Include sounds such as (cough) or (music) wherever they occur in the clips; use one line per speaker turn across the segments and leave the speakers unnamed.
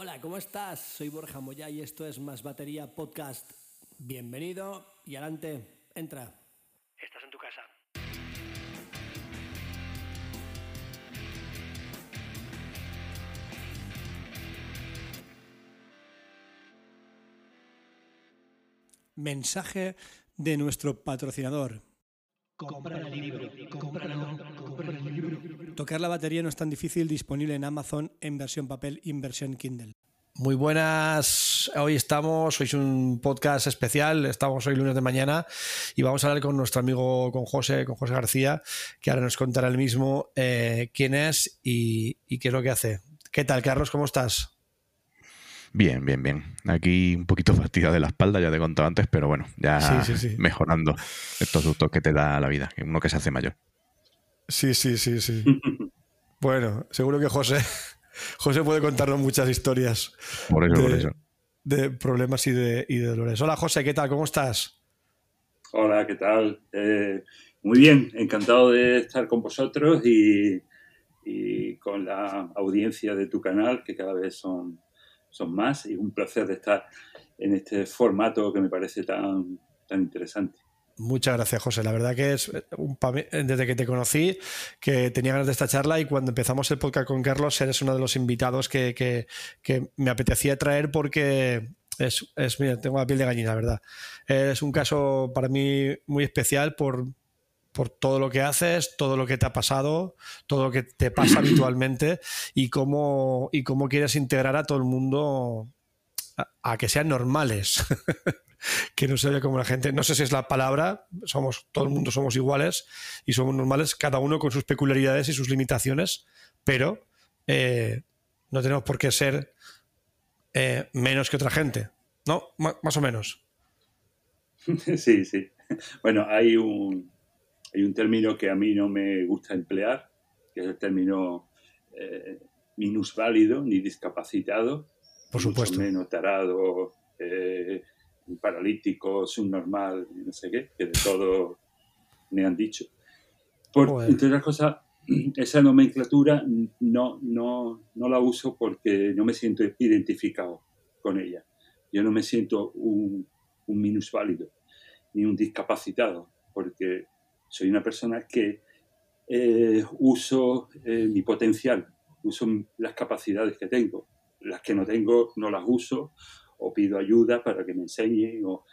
Hola, ¿cómo estás? Soy Borja Moya y esto es Más Batería Podcast. Bienvenido y adelante, entra. Estás en tu casa. Mensaje de nuestro patrocinador.
Compra el libro, cómpralo, compra el libro.
Tocar la batería no es tan difícil, disponible en Amazon en versión papel y en versión Kindle. Muy buenas, hoy estamos, hoy es un podcast especial, estamos hoy lunes de mañana y vamos a hablar con nuestro amigo, con José, con José García, que ahora nos contará el mismo eh, quién es y, y qué es lo que hace. ¿Qué tal, Carlos? ¿Cómo estás?
Bien, bien, bien. Aquí un poquito (laughs) fastidiado de la espalda, ya te he contado antes, pero bueno, ya
Sí, sí, sí.
mejorando estos sustos que te da la vida, uno que se hace mayor.
Sí, sí, sí, sí. (laughs) bueno, seguro que José, (laughs) José puede contarnos muchas historias
Por eso, por
de,
eso.
de problemas y de, y de dolores. Hola José, ¿qué tal? ¿Cómo estás?
Hola, ¿qué tal? Eh, muy bien, encantado de estar con vosotros y, y con la audiencia de tu canal, que cada vez son, son más, y un placer de estar en este formato que me parece tan, tan interesante.
Muchas gracias, José. La verdad que es un desde que te conocí que tenía ganas de esta charla y cuando empezamos el podcast con Carlos eres uno de los invitados que, que- me apetecía traer porque es, es- mira, tengo la piel de gallina, verdad. Es un caso para mí muy especial por, por todo lo que haces, todo lo que te ha pasado, todo lo que te pasa habitualmente y cómo, y cómo quieres integrar a todo el mundo a que sean normales. (laughs) que no se como la gente, no sé si es la palabra, somos, todo el mundo somos iguales y somos normales, cada uno con sus peculiaridades y sus limitaciones, pero eh, no tenemos por qué ser eh, menos que otra gente, ¿no? Más o menos. (laughs)
Sí, sí. Bueno, hay un, hay un término que a mí no me gusta emplear, que es el término eh, minusválido ni discapacitado,
Por
mucho
supuesto.
menos tarado, eh, paralítico, subnormal, no sé qué, que de todo me han dicho. Por,
Joder.
entre otras cosas, esa nomenclatura no, no, no la uso porque no me siento identificado con ella. Yo no me siento un, un minusválido ni un discapacitado, porque soy una persona que eh, uso eh, mi potencial, uso las capacidades que tengo. Las que no tengo no las uso o pido ayuda para que me enseñen o,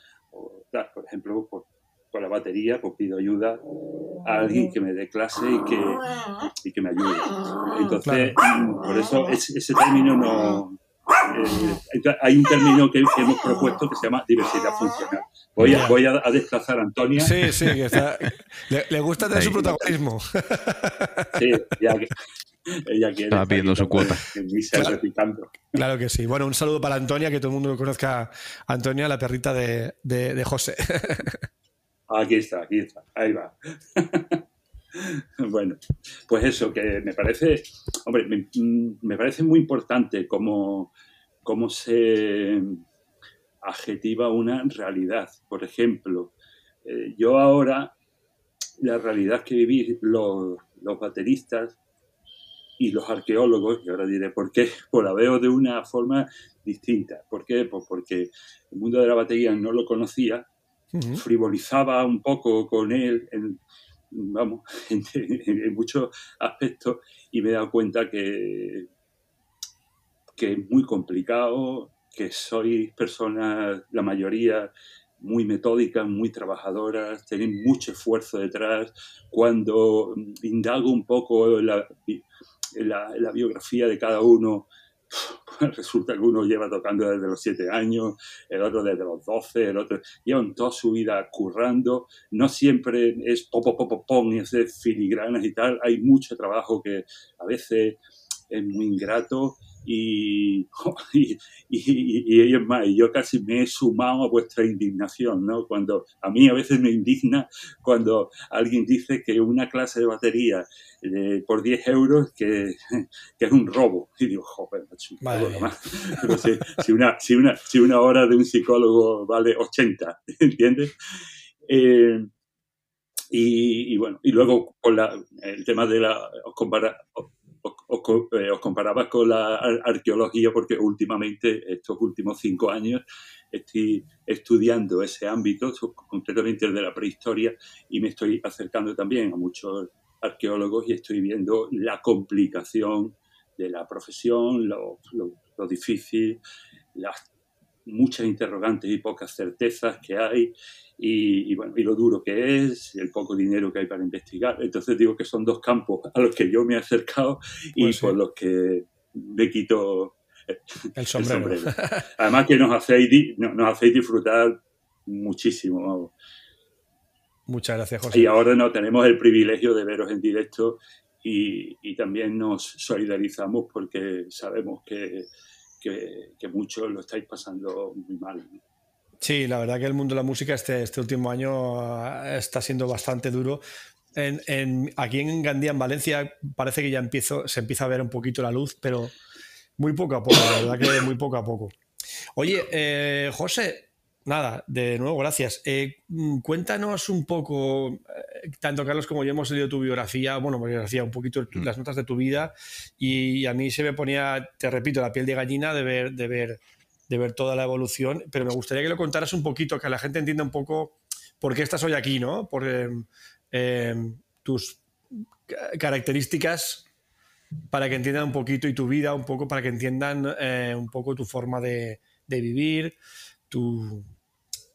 por ejemplo, por, por la batería, pues pido ayuda a alguien que me dé clase y que, y que me ayude. Entonces, por eso ese, ese término no... eh, hay un término que, que hemos propuesto que se llama diversidad funcional. Voy a, voy a, a desplazar a Antonia.
Sí, sí, que está- le, le gusta tener su protagonismo.
Sí, ya que ella quiere.
Estaba pidiendo
estar
su cuota.
Claro. que sí. Bueno, un saludo para Antonia, que todo el mundo lo conozca. a Antonia, la perrita de, de- de José. (laughs)
Aquí está, aquí está. Ahí va. (laughs) bueno, pues eso, que me parece, hombre, me, mm, me parece muy importante cómo, cómo se adjetiva una realidad. Por ejemplo, eh, yo ahora, la realidad que vivís los, los bateristas y los arqueólogos, y ahora diré por qué, (laughs) pues la veo de una forma distinta. ¿Por qué? Pues porque el mundo de la batería no lo conocía, frivolizaba un poco con él en, vamos, (laughs) en, en muchos aspectos y me he dado cuenta que, que es muy complicado, que sois personas, la mayoría, muy metódicas, muy trabajadoras, tenéis mucho esfuerzo detrás. Cuando indago un poco en la, la, biografía de cada uno, pues (laughs) resulta que uno lleva tocando desde los siete años, el otro desde los 12, el otro llevan toda su vida currando, no siempre es popo, popo, y es de filigranas y tal, hay mucho trabajo que a veces es muy ingrato (laughs) y, y, y, y es más, yo casi me he sumado a vuestra indignación, ¿no? Cuando a mí a veces me indigna cuando alguien dice que una clase de batería eh, por 10 euros que, (laughs) que, es un robo. Y digo, joder, nada más. (laughs) Pero si, si, una, si, una, si una hora de un psicólogo vale 80, ¿entiendes? Eh, y, y, bueno, y luego con la, el tema de la. Compara, os co- eh, os comparaba con la ar- arqueología porque últimamente, estos últimos cinco años, estoy estudiando ese ámbito, concretamente el de la prehistoria, y me estoy acercando también a muchos arqueólogos y estoy viendo la complicación de la profesión, lo, lo- lo difícil, las muchas interrogantes y pocas certezas que hay y, y, bueno, y lo duro que es, el poco dinero que hay para investigar. Entonces digo que son dos campos a los que yo me he acercado y
Pues sí.
por los que me quito
El (laughs)
el
sombrero.
sombrero. (laughs) Además que nos hacéis, nos hacéis disfrutar muchísimo. vamos.
Muchas gracias, José.
Y ahora no tenemos el privilegio de veros en directo y, y también nos solidarizamos porque sabemos que, que, muchos lo estáis pasando muy mal.
Sí, la verdad que el mundo de la música este, este último año ah, está siendo bastante duro. Aquí en Gandía, en Valencia, parece que ya se empieza a ver un poquito la luz, pero muy poco a poco, la verdad que muy poco a poco. Oye, eh, José, nada, de nuevo, gracias. Eh, mm, cuéntanos un poco, eh, tanto Carlos como yo hemos leído tu biografía, bueno, biografía, un poquito tu-
Mm.
las notas de tu vida, y a mí se me ponía, te repito, la piel de gallina de ver, de ver de ver toda la evolución, pero me gustaría que lo contaras un poquito, que la gente entienda un poco por qué estás hoy aquí, ¿no? Por em, em, tus ca- características para que entiendan un poquito y tu vida un poco, para que entiendan eh, un poco tu forma de, de vivir, tu,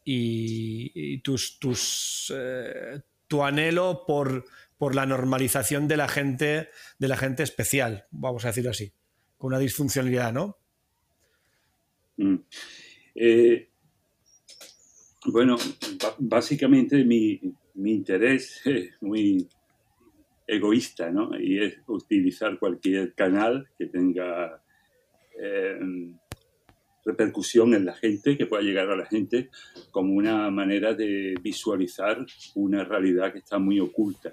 y, y tus, tus, eh, tu anhelo por, por la normalización de la gente, de la gente especial, vamos a decirlo así, con una disfuncionalidad, ¿no?
Mm. Eh, bueno, básicamente mi, mi interés (laughs) es muy egoísta, ¿no? Y es utilizar cualquier canal que tenga eh, repercusión en la gente, que pueda llegar a la gente, como una manera de visualizar una realidad que está muy oculta,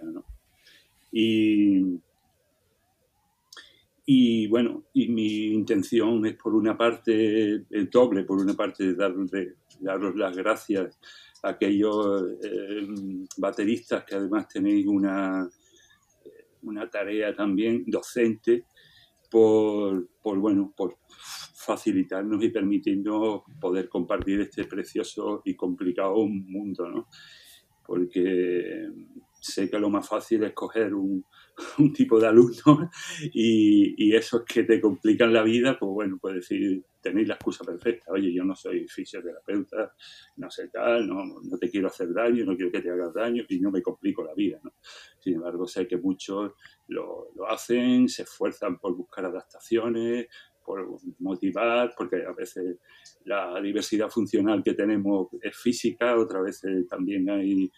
y bueno, y mi intención es por una parte el doble, por una parte darle, daros las gracias a aquellos eh, bateristas que además tenéis una, una tarea también docente por, por, bueno, por facilitarnos y permitirnos poder compartir este precioso y complicado mundo, ¿no? Porque sé que lo más fácil es coger un, (laughs) un tipo de alumno y, esos que te complican la vida, pues bueno, pues decir, tenéis la excusa perfecta, oye, yo no soy fisioterapeuta, no sé tal, no, no te quiero hacer daño, no quiero que te hagas daño y no me complico la vida, ¿no? Sin embargo, sé que muchos lo, lo hacen, se esfuerzan por buscar adaptaciones, por motivar, porque a veces la diversidad funcional que tenemos es física, otras veces también hay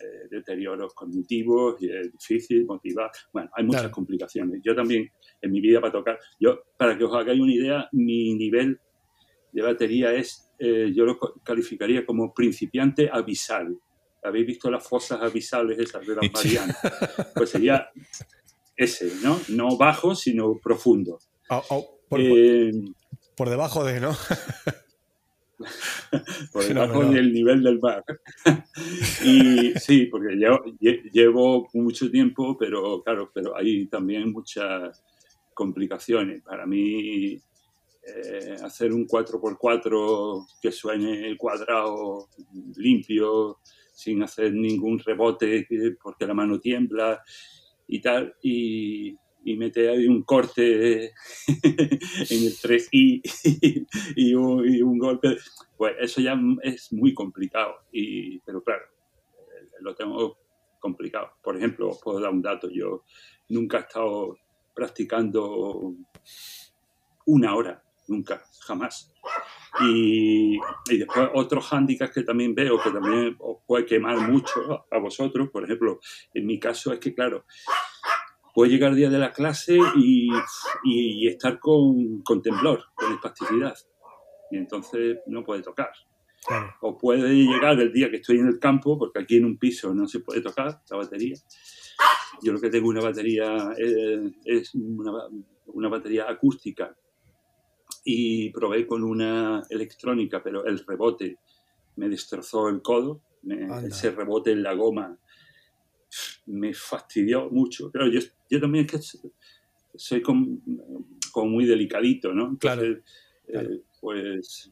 eh, deterioros cognitivos y es difícil motivar. Bueno, hay muchas
Claro.
complicaciones. Yo también, en mi vida para tocar, yo, para que os hagáis una idea, mi nivel de batería es, eh, yo lo calificaría como principiante abisal. ¿Habéis visto las fosas abisales esas de las. Marianas? (laughs) Pues sería ese, ¿no? No bajo, sino profundo.
Oh, oh, por,
Eh,
por debajo de, ¿no? (laughs) (laughs)
por debajo del nivel del mar. (laughs) y sí, porque llevo, lle- llevo mucho tiempo, pero claro, pero hay también muchas complicaciones. Para mí, eh, hacer un 4x4 que suene cuadrado, limpio, sin hacer ningún rebote, que- porque la mano tiembla y tal, y, y meter ahí un corte (laughs) en el 3i (laughs) y y un golpe, pues eso ya es muy complicado, y, pero claro, eh, lo tengo complicado. Por ejemplo, os puedo dar un dato, yo nunca he estado practicando una hora, nunca, jamás. Y, y después otros hándicaps que también veo, que también os puede quemar mucho a vosotros, por ejemplo, en mi caso es que, claro, puede llegar el día de la clase y, y- y estar con, con temblor, con espasticidad, y entonces no puede tocar.
Claro.
O puede llegar el día que estoy en el campo, porque aquí en un piso no se puede tocar la batería. Yo lo que tengo una batería eh, es una, una batería acústica y probé con una electrónica, pero el rebote me destrozó el codo, me- ese rebote en la goma me fastidió mucho. Pero yo, yo también es que soy como, como muy delicadito, ¿no?
Claro,
Entonces,
claro.
eh, pues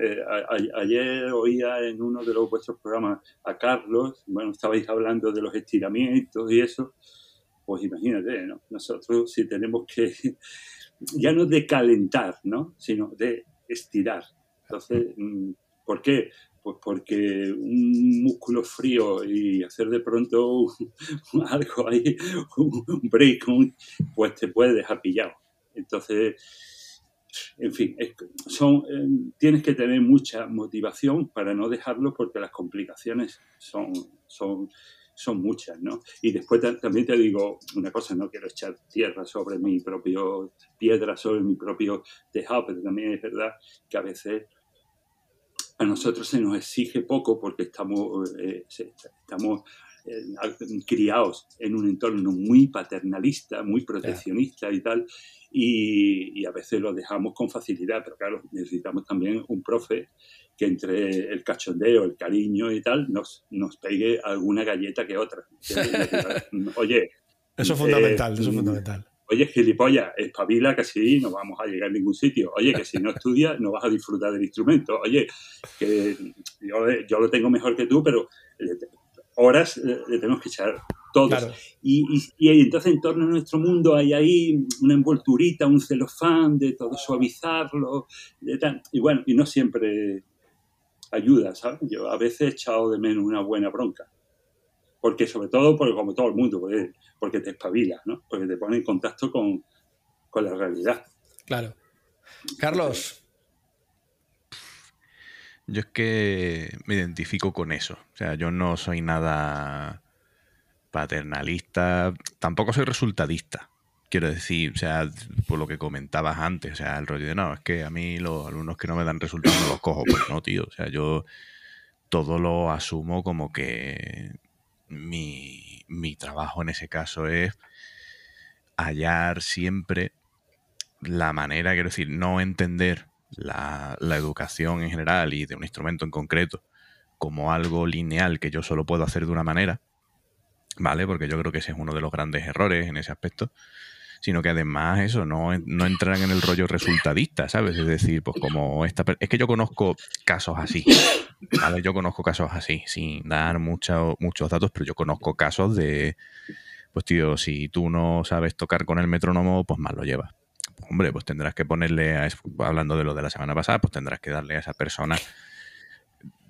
eh, a- ayer oía en uno de los vuestros programas a Carlos, bueno, estabais hablando de los estiramientos y eso, pues imagínate, ¿no? Nosotros si tenemos que, (laughs) ya no de calentar, ¿no? Sino de estirar. Entonces, mm, ¿por qué? Pues porque un músculo frío y hacer de pronto (laughs) algo ahí, un break, pues te puede dejar pillado. Entonces, en fin, son, eh, tienes que tener mucha motivación para no dejarlo porque las complicaciones son, son, son muchas, ¿no? Y después ta- también te digo una cosa, no quiero echar tierra sobre mi propio, piedra sobre mi propio tejado, pero también es verdad que a veces a nosotros se nos exige poco porque estamos, eh, estamos eh, criados en un entorno muy paternalista, muy proteccionista y tal, y, y a veces lo dejamos con facilidad, pero claro, necesitamos también un profe que entre el cachondeo, el cariño y tal, nos, nos pegue alguna galleta que otra. (laughs) Oye,
Eso es
Eh,
fundamental, eso es fundamental.
Oye, gilipollas, espabila que así no vamos a llegar a ningún sitio. Oye, que si no estudias no vas a disfrutar del instrumento. Oye, que yo, yo lo tengo mejor que tú, pero horas le tenemos que echar todos.
Claro,
Y, y- y entonces en torno a nuestro mundo hay ahí una envolturita, un celofán de todo suavizarlo. de tal. Y bueno, y no siempre ayuda, ¿sabes? Yo a veces he echado de menos una buena bronca. Porque sobre todo, porque como todo el mundo, porque, porque te espabilas, ¿no? Porque te pone en contacto con, con la realidad.
claro. Carlos,
Yo es que me identifico con eso. O sea, yo no soy nada paternalista, tampoco soy resultadista. Quiero decir, o sea, por lo que comentabas antes, o sea, el rollo de no, es que a mí los alumnos que no me dan resultados no los cojo. Pues no, tío. O sea, yo todo lo asumo como que mi, mi trabajo en ese caso es hallar siempre la manera, quiero decir, no entender la, educación en general y de un instrumento en concreto como algo lineal que yo solo puedo hacer de una manera, ¿vale? Porque yo creo que ese es uno de los grandes errores en ese aspecto, sino que además eso, no, no entran en el rollo resultadista, ¿sabes? Es decir, pues como esta... Es que yo conozco casos así, ¿vale? Yo conozco casos así, sin dar mucho- muchos datos, pero yo conozco casos de, pues tío, si tú no sabes tocar con el metrónomo, pues mal lo llevas. Pues, hombre, pues tendrás que ponerle, a, hablando de lo de la semana pasada, pues tendrás que darle a esa persona,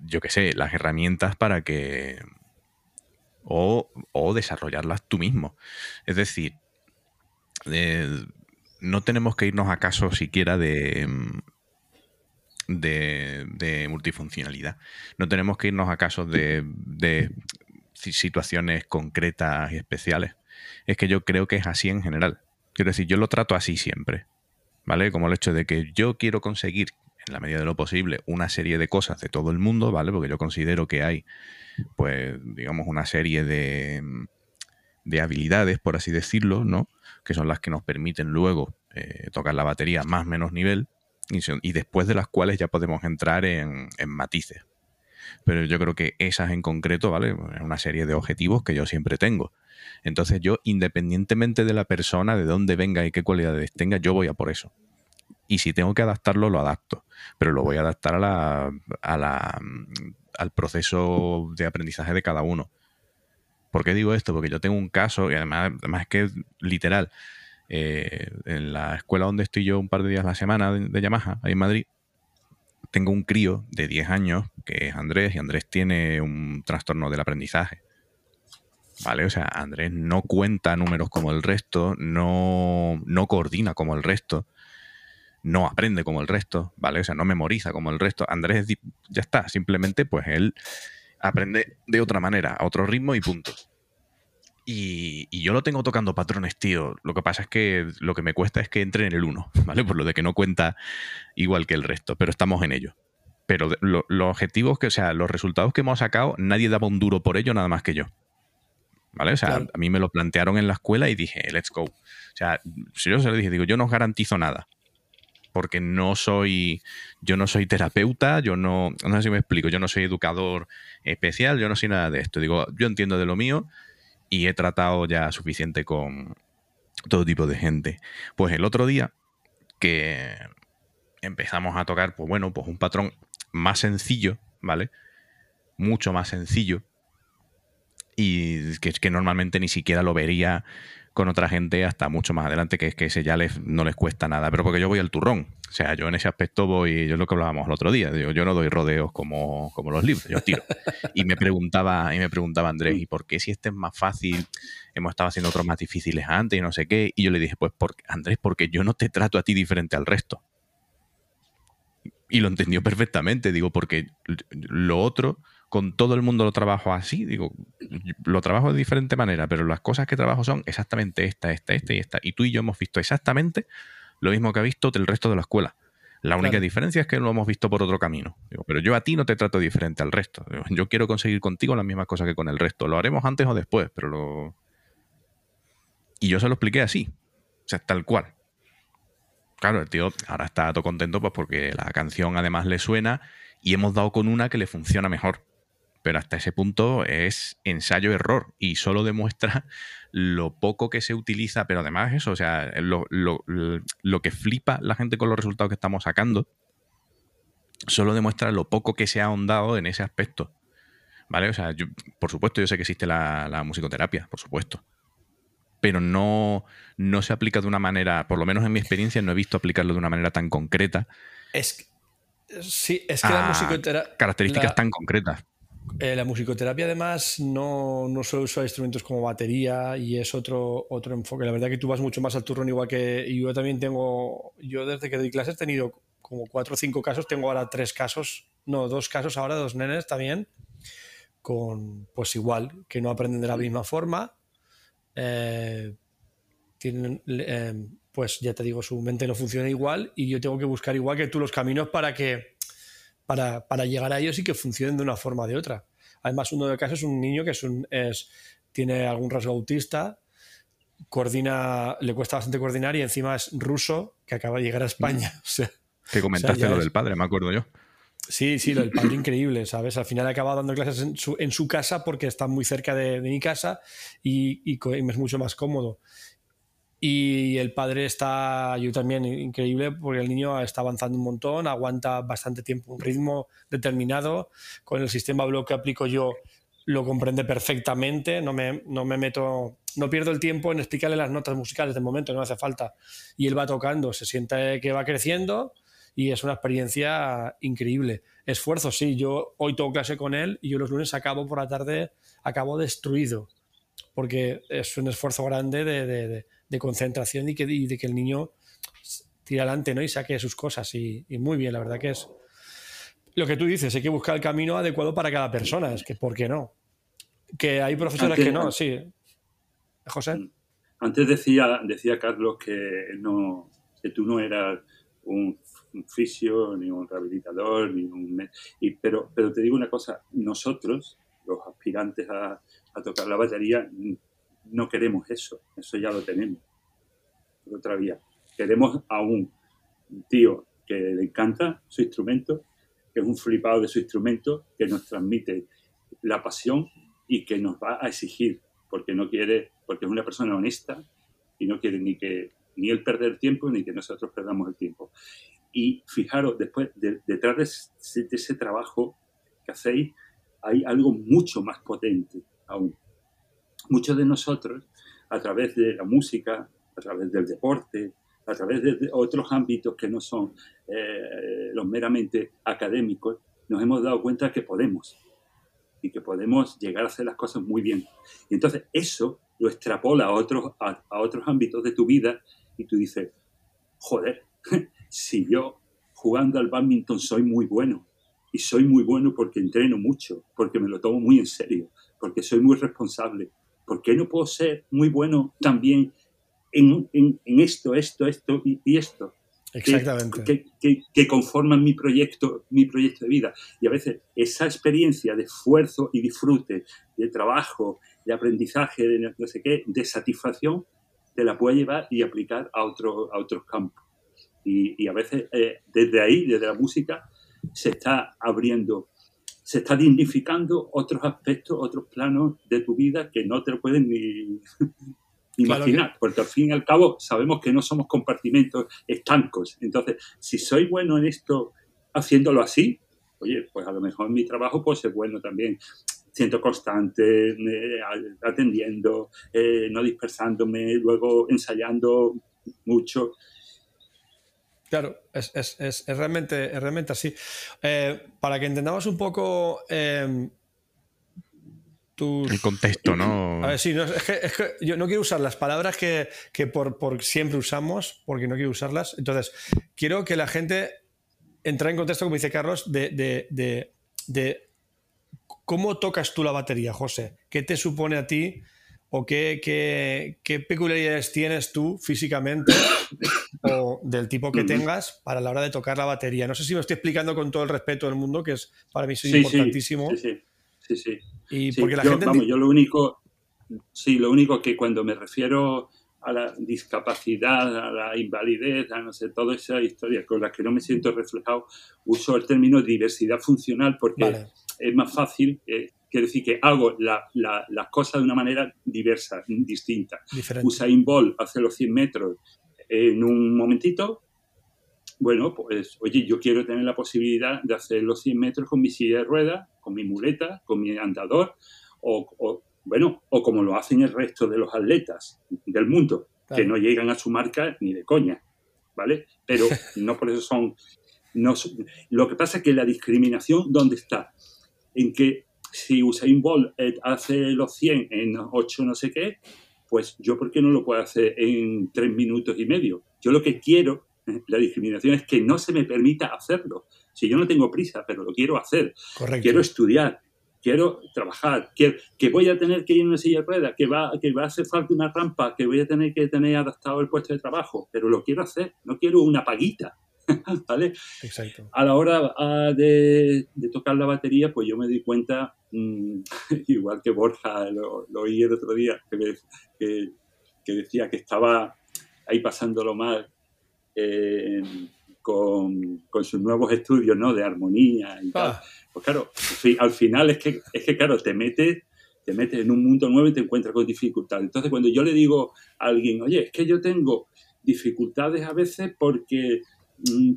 yo qué sé, las herramientas para que... O, o desarrollarlas tú mismo. Es decir, eh, no tenemos que irnos a casos siquiera de, de, multifuncionalidad. No tenemos que irnos a casos de, de si- situaciones concretas y especiales. Es que yo creo que es así en general. Quiero decir, yo lo trato así siempre. ¿Vale? Como el hecho de que yo quiero conseguir, en la medida de lo posible, una serie de cosas de todo el mundo, ¿vale? Porque yo considero que hay, pues, digamos, una serie de, de habilidades, por así decirlo, ¿no? Que son las que nos permiten luego eh, tocar la batería más o menos nivel y, después de las cuales ya podemos entrar en, matices. Pero yo creo que esas en concreto, ¿vale? Es una serie de objetivos que yo siempre tengo. Entonces yo, independientemente de la persona, de dónde venga y qué cualidades tenga, yo voy a por eso. Y si tengo que adaptarlo, lo adapto. Pero lo voy a adaptar a la, a la, mm, al proceso de aprendizaje de cada uno. ¿Por qué digo esto? Porque yo tengo un caso, y además, además es que es literal. Eh, en la escuela donde estoy yo un par de días a la semana de, Yamaha, ahí en Madrid, tengo un crío de 10 años, que es Andrés, y Andrés tiene un trastorno del aprendizaje. ¿Vale? O sea, Andrés no cuenta números como el resto, no, no coordina como el resto, no aprende como el resto, ¿vale? O sea, no memoriza como el resto. Andrés ya está, simplemente pues él aprende de otra manera, a otro ritmo y punto. Y, y yo lo tengo tocando patrones, tío. Lo que pasa es que lo que me cuesta es que entre en el 1, (laughs) ¿vale? Por lo de que no cuenta igual que el resto, pero estamos en ello. Pero lo- los objetivos que, o sea, los resultados que hemos sacado, nadie daba un duro por ello nada más que yo. ¿Vale? O sea,
Claro.
a mí me lo plantearon en la escuela y dije, let's go. O sea, si yo se lo dije, digo, yo no os garantizo nada. Porque no soy, yo no soy terapeuta, yo no, no sé si me explico, yo no soy educador especial, yo no soy nada de esto. Digo, yo entiendo de lo mío y he tratado ya suficiente con, todo tipo de gente. Pues el otro día que empezamos a tocar, pues bueno, pues un patrón más sencillo, ¿vale? Mucho más sencillo. Y que, que normalmente ni siquiera lo vería con otra gente hasta mucho más adelante, que es que ese ya les, no les cuesta nada, pero porque yo voy al turrón. O sea, yo en ese aspecto voy, yo es lo que hablábamos el otro día, yo, yo no doy rodeos como, como los libros, yo tiro. Y me preguntaba, y me preguntaba Andrés, ¿y por qué si este es más fácil? Hemos estado haciendo otros más difíciles antes y no sé qué. Y yo le dije, pues porque, Andrés, porque yo no te trato a ti diferente al resto. Y lo entendió perfectamente, digo, porque lo otro con todo el mundo lo trabajo así, digo, lo trabajo de diferente manera, pero las cosas que trabajo son exactamente esta, esta, esta y esta. Y tú y yo hemos visto exactamente lo mismo que ha visto el resto de la escuela. La única diferencia es que lo hemos visto por otro camino. pero yo a ti no te trato diferente al resto. yo quiero conseguir contigo las mismas cosas que con el resto. Lo haremos antes o después, pero lo... Y yo se lo expliqué así. O sea, tal cual. Claro, el tío ahora está todo contento pues porque la canción además le suena y hemos dado con una que le funciona mejor pero hasta ese punto es ensayo-error y solo demuestra lo poco que se utiliza, pero además eso, o sea, lo, que flipa la gente con los resultados que estamos sacando, solo demuestra lo poco que se ha ahondado en ese aspecto. ¿Vale? O sea, por supuesto, yo sé que existe la, musicoterapia, por supuesto. Pero no, no se aplica de una manera, por lo menos en mi experiencia, no he visto aplicarlo de una manera tan concreta.
Es Sí, es que la musicoterapia.
Características tan concretas.
Eh, la musicoterapia además no, no solo usa instrumentos como batería y es otro, otro enfoque. La verdad que tú vas mucho más al turrón igual que yo también tengo, yo desde que doy clases he tenido como cuatro o cinco casos, tengo ahora tres casos, no, dos casos ahora, dos nenes también, con pues igual, que no aprenden de la misma forma. Eh, tienen, eh, pues ya te digo, su mente no funciona igual y yo tengo que buscar igual que tú los caminos para que para, para, llegar a ellos y que funcionen de una forma o de otra. Además, uno de los casos es un niño que es un, es, tiene algún rasgo autista, coordina, le cuesta bastante coordinar y encima es ruso, que acaba de llegar a España. (laughs) O sea,
que comentaste lo del padre, me acuerdo yo.
Sí, sí, lo del padre (clears throat) increíble, ¿sabes? Al final acaba dando clases en su, en su casa porque está muy cerca de, de mi casa y, y, y, es mucho más cómodo. Y el padre está, yo también, increíble, porque el niño está avanzando un montón, aguanta bastante tiempo un ritmo determinado. Con el sistema bloque que aplico yo, lo comprende perfectamente. No me, no me meto, no pierdo el tiempo en explicarle las notas musicales de momento, no hace falta. Y él va tocando, se siente que va creciendo y es una experiencia increíble. Esfuerzo, sí, yo hoy tengo clase con él y yo los lunes acabo por la tarde, acabo destruido, porque es un esfuerzo grande de, de de concentración y, que, de que el niño tire adelante ¿no? y saque sus cosas. Y, muy bien, la verdad que es lo que tú dices, hay que buscar el camino adecuado para cada persona. Es que, ¿por qué no? Que hay profesores que no, sí. José.
Antes decía, decía Carlos que, no, que tú no eras un, fisio, ni un rehabilitador, ni un... Y, pero, pero te digo una cosa, nosotros, los aspirantes a, a tocar la batería, no queremos eso, eso ya lo tenemos. Por otra vía, queremos a un tío que le encanta su instrumento, que es un flipado de su instrumento, que nos transmite la pasión y que nos va a exigir, porque no quiere, porque es una persona honesta y no quiere ni que ni él perder tiempo ni que nosotros perdamos el tiempo. Y fijaros, después, detrás de ese trabajo que hacéis, hay algo mucho más potente aún muchos de nosotros, a través de la música, a través del deporte, a través de otros ámbitos que no son eh, los meramente académicos, nos hemos dado cuenta que podemos y que podemos llegar a hacer las cosas muy bien. Y entonces eso lo extrapola a otros, a, a otros ámbitos de tu vida y tú dices, joder, (laughs) si yo jugando al badminton soy muy bueno y soy muy bueno porque entreno mucho, porque me lo tomo muy en serio, porque soy muy responsable, ¿por qué no puedo ser muy bueno también en, esto, esto, esto y, esto?
Exactamente.
Que, conforman mi proyecto, mi proyecto de vida. Y a veces esa experiencia de esfuerzo y disfrute, de trabajo, de aprendizaje, de no sé qué, de satisfacción, te la puede llevar y aplicar a, otro, a otros campos. Y, a veces eh, desde ahí, desde la música, se está abriendo se está dignificando otros aspectos, otros planos de tu vida que no te lo pueden ni, (laughs) imaginar, porque al fin y al cabo sabemos que no somos compartimentos estancos. Entonces, si soy bueno en esto haciéndolo así, oye, pues a lo mejor mi trabajo puede ser bueno también. Siento constante, eh, atendiendo, eh, no dispersándome, luego ensayando mucho.
Claro, es, es, es, es realmente, es realmente así. Eh, para que entendamos un poco eh, tus-
El contexto, ¿no?
A ver, sí, no, es, que, es que yo no quiero usar las palabras que, que por, por siempre usamos, porque no quiero usarlas. Entonces, quiero que la gente entre en contexto, como dice Carlos, de, de- de- de cómo tocas tú la batería, José. ¿Qué te supone a ti o qué, qué- qué peculiaridades tienes tú físicamente o del tipo que tengas para la hora de tocar la batería? No sé si me estoy explicando con todo el respeto del mundo, que es para mí es
sí,
importantísimo.
sí, sí, sí, sí.
Y
Sí,
porque la
yo,
gente...
vamos, yo lo único, sí, lo único que cuando me refiero a la discapacidad, a la invalidez, a no sé, toda esa historia con la que no me siento reflejado, uso el término diversidad funcional porque
Vale,
es más fácil, eh, quiere decir que hago la- la- las cosas de una manera diversa, distinta.
diferente.
Usain Bolt hace los 100 metros en un momentito. Bueno, pues, oye, yo quiero tener la posibilidad de hacer los 100 metros con mi silla de ruedas, con mi muleta, con mi andador, o, o, bueno, o como lo hacen el resto de los atletas del mundo,
Claro.
que no llegan a su marca ni de coña, ¿vale? Pero (laughs) no por eso son... No, son- lo que pasa es que la discriminación, ¿dónde está? En que si Usain Bolt eh, hace los 100 en 8 no sé qué, pues yo por qué no lo puedo hacer en 3 minutos y medio. Yo lo que quiero, eh, la discriminación es que no se me permita hacerlo. Si yo no tengo prisa, pero lo quiero hacer,
Correcto.
quiero estudiar, quiero trabajar, quiero, que voy a tener que ir en una silla de ruedas, que va, que va a hacer falta una rampa, que voy a tener que tener adaptado el puesto de trabajo, pero lo quiero hacer, no quiero una paguita. (laughs) ¿Vale?
Exacto.
A la hora ah, de, de tocar la batería, pues yo me di cuenta, mm, (laughs) igual que Borja, lo, lo oí el otro día, que, me- que- que decía que estaba ahí pasándolo mal eh, con, con sus nuevos estudios ¿no? de armonía y tal.
Ah,
Pues claro, al final es que, es que claro, te metes, te metes en un mundo nuevo y te encuentras con dificultades. Entonces, cuando yo le digo a alguien, oye, es que yo tengo dificultades a veces porque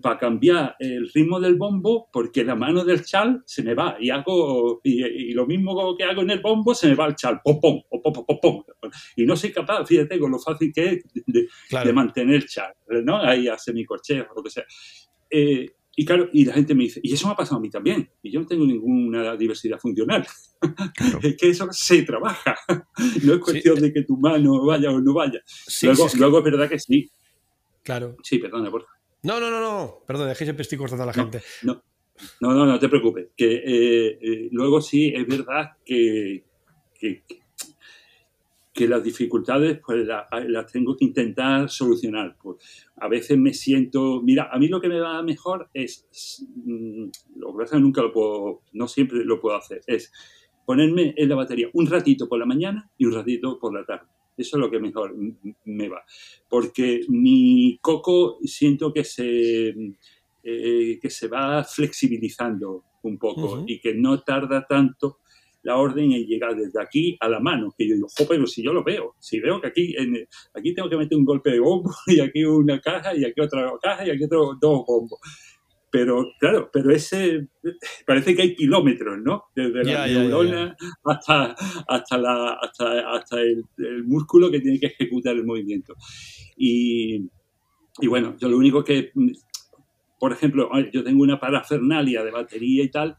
para cambiar el ritmo del bombo, porque la mano del chal se me va y hago y, y lo mismo que hago en el bombo se me va el chal, pom, pom, pom. y no soy capaz, fíjate, con lo fácil que es de,
claro.
de mantener el chal, ¿no? Ahí a semicorchea o lo que sea. Eh, y claro, y la gente me dice, y eso me ha pasado a mí también, y yo no tengo ninguna diversidad funcional.
Claro. (laughs)
es que eso se trabaja, (laughs) no es cuestión de que tu mano vaya o no vaya.
Sí,
luego,
sí, es que-
luego es verdad que sí,
claro.
sí, perdona, Borja.
No, no, no, no. Perdón, es que siempre estoy cortando a la
No.
gente.
No, no, no, no te preocupes. Que eh, eh, luego sí es verdad que, que, que las dificultades pues la- las tengo que intentar solucionar. Pues, a veces me siento, mira, a mí lo que me va mejor es, mm, lo que pasa es que nunca lo puedo, no siempre lo puedo hacer, es ponerme en la batería un ratito por la mañana y un ratito por la tarde. Eso es lo que mejor me va. Porque mi coco siento que se, eh, que se va flexibilizando un poco y que no tarda tanto la orden en llegar desde aquí a la mano. Que yo digo, jo, pero si yo lo veo, si veo que aquí, en- aquí tengo que meter un golpe de bombo (laughs) y aquí una caja y aquí otra caja y aquí otro, dos bombos. Pero claro, pero ese parece que hay kilómetros, ¿no? Desde la
ya,
neurona hasta, hasta, la, hasta, hasta el, el músculo que tiene que ejecutar el movimiento. Y, y bueno, yo lo único que, por ejemplo, yo tengo una parafernalia de batería y tal,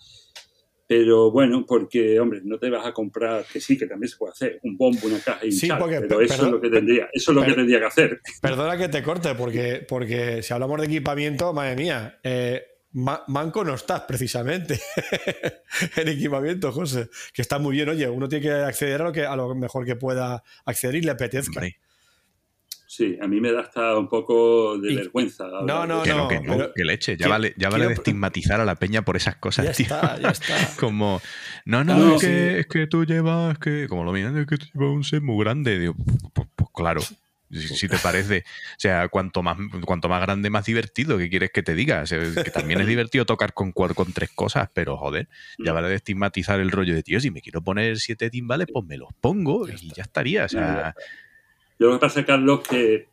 pero bueno, porque, hombre, no te vas a comprar, que sí, que también se puede hacer, un bombo, una caja y un
Sí, porque-
pero
per-
eso es lo que tendría, eso es lo que tendría que hacer.
Perdona que te corte, porque, porque si hablamos de equipamiento, madre mía, eh, ma- manco no estás precisamente (laughs) en equipamiento, José. Que está muy bien, oye, uno tiene que acceder a lo, que, a lo mejor que pueda acceder y le apetezca.
Hombre,
Sí, a mí me da hasta un poco de
Y-
vergüenza.
no, no,
que
eso.
no, que no,
pero-
que leche. Ya vale, ya vale
quiero-
de estigmatizar a la peña por esas cosas,
Ya
tío.
está, ya está. (laughs)
Como, no, no,
No,
es, que,
sí.
es que tú llevas, es que, como lo miran, es que tú llevas un set muy grande. Digo, pues, pues claro, si, si te parece. O sea, cuanto más, cuanto más grande, más divertido. ¿Qué quieres que te diga? O sea, que también es (laughs) divertido tocar con, con tres cosas, pero joder, ya
Mm.
vale de estigmatizar el rollo de, tío, si me quiero poner siete timbales, pues me los pongo
Ya
y
está.
ya estaría. O sea,
Yo lo que pasa, Carlos, que,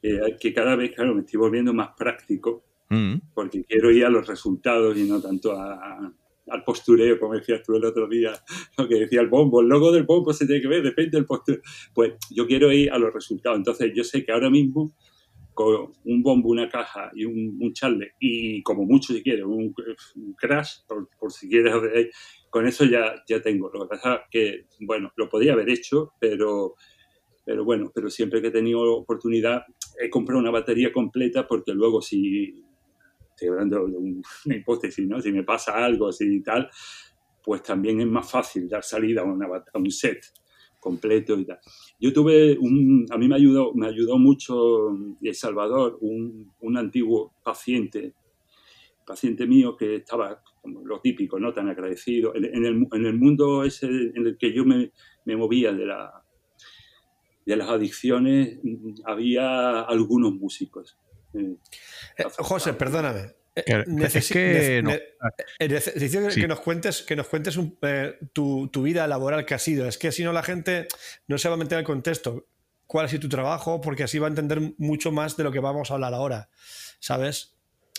que, que cada vez, claro, me estoy volviendo más práctico
Mm.
porque quiero ir a los resultados y no tanto a- al postureo, como decías tú el otro día, lo que decía el bombo, el logo del bombo se tiene que ver, depende del postureo. Pues yo quiero ir a los resultados. Entonces yo sé que ahora mismo con un bombo, una caja y un, un charle, y como mucho si quieres, un, un crash, por, por si quieres, eh, (laughs) con eso ya, ya tengo. Lo que pasa es que, bueno, lo podía haber hecho, pero, pero bueno, pero siempre que he tenido oportunidad he comprado una batería completa porque luego si, estoy hablando de un- (laughs) una hipótesis, ¿no? Si me pasa algo, si tal, pues también es más fácil dar salida a, una a un set completo y tal. Yo tuve un, a mí me ayudó, me ayudó mucho El Salvador, un, un antiguo paciente, paciente mío que estaba, como lo típico, ¿no? Tan agradecido. En, en el, en el mundo ese en el que yo me, me movía de la de las adicciones mm, había algunos músicos. Eh,
Eh, José, perdóname. Eh,
Que- es que no.
eh, necesito que,
Sí.
que nos cuentes, que nos cuentes un- eh, tu, tu vida laboral que ha sido. Es que si no la gente no se va a meter en el contexto cuál ha sido tu trabajo, porque así va a entender mucho más de lo que vamos a hablar ahora, ¿sabes?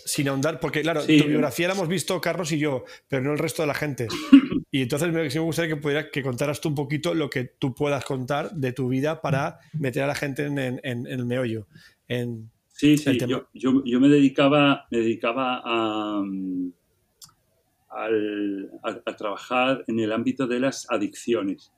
Sin ahondar, porque claro,
Sí.
tu biografía la hemos visto Carlos y yo, pero no el resto de la gente. (laughs) Y entonces me, sí me gustaría que, pudiera, que contaras tú un poquito lo que tú puedas contar de tu vida para meter a la gente en, en- en- en el meollo. En,
Sí, sí, yo, yo, yo me dedicaba, me dedicaba a, mm, a- a trabajar en el ámbito de las adicciones.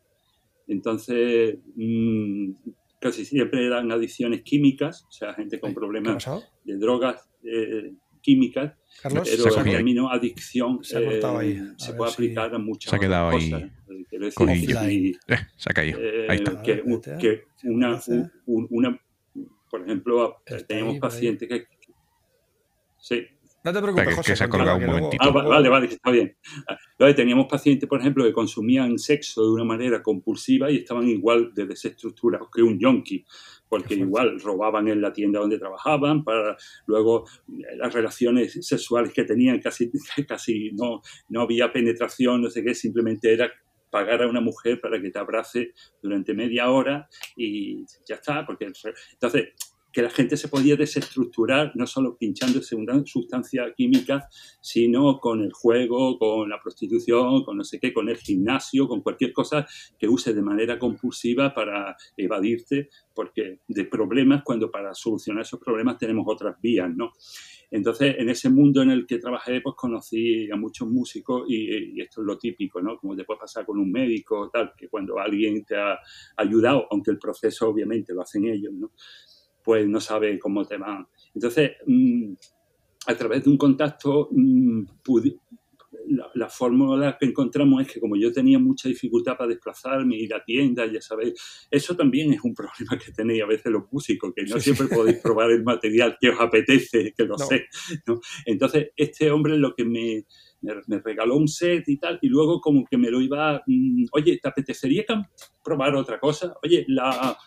Entonces, mm, casi siempre eran adicciones químicas, o sea, gente con
¿Qué ha
problemas de drogas eh, químicas,
Carlos,
pero
se
el término adicción
Se ha
eh,
ahí. A
se puede
si-
aplicar a muchas
Se ha quedado ahí
cosas. Eh, quiero decir,
Eh, se ha caído.
eh,
Ahí está.
que, una, un- por ejemplo,
Está ahí, ahí.
pacientes que... Sí.
No te preocupes,
que-
José.
que se ha colgado un
luego-
momentito.
Ah, va- vale, vale, que está bien. Ah, Entonces, teníamos pacientes, por ejemplo, que consumían sexo de una manera compulsiva y estaban igual de desestructurados que un yonki, porque igual robaban en la tienda donde trabajaban, para luego eh, las relaciones sexuales que tenían casi, (laughs) casi no, no había penetración, no sé qué, simplemente era pagar a una mujer para que te abrace durante media hora y ya está, porque entonces que la gente se podía desestructurar no solo pinchándose una sustancia química, sino con el juego, con la prostitución, con no sé qué, con el gimnasio, con cualquier cosa que use de manera compulsiva para evadirte, porque de problemas, cuando para solucionar esos problemas tenemos otras vías, ¿no? Entonces, en ese mundo en el que trabajé, pues conocí a muchos músicos y, y esto es lo típico, ¿no? Como te puede pasar con un médico, tal, que cuando alguien te ha ayudado, aunque el proceso obviamente lo hacen ellos, ¿no? Pues no sabe cómo te van. Entonces, mm, a través de un contacto, mm, pudi- la, la fórmula que encontramos es que como yo tenía mucha dificultad para desplazarme, ir a tiendas, ya sabéis, eso también es un (laughs) problema que tenéis a veces los músicos, que no
Sí, sí.
siempre podéis probar el material que os apetece, que lo
No.
sé. ¿no? Entonces, este hombre lo que me, me, me regaló un set y tal, y luego como que me lo iba, mm, oye, ¿te apetecería probar otra cosa? Oye, la,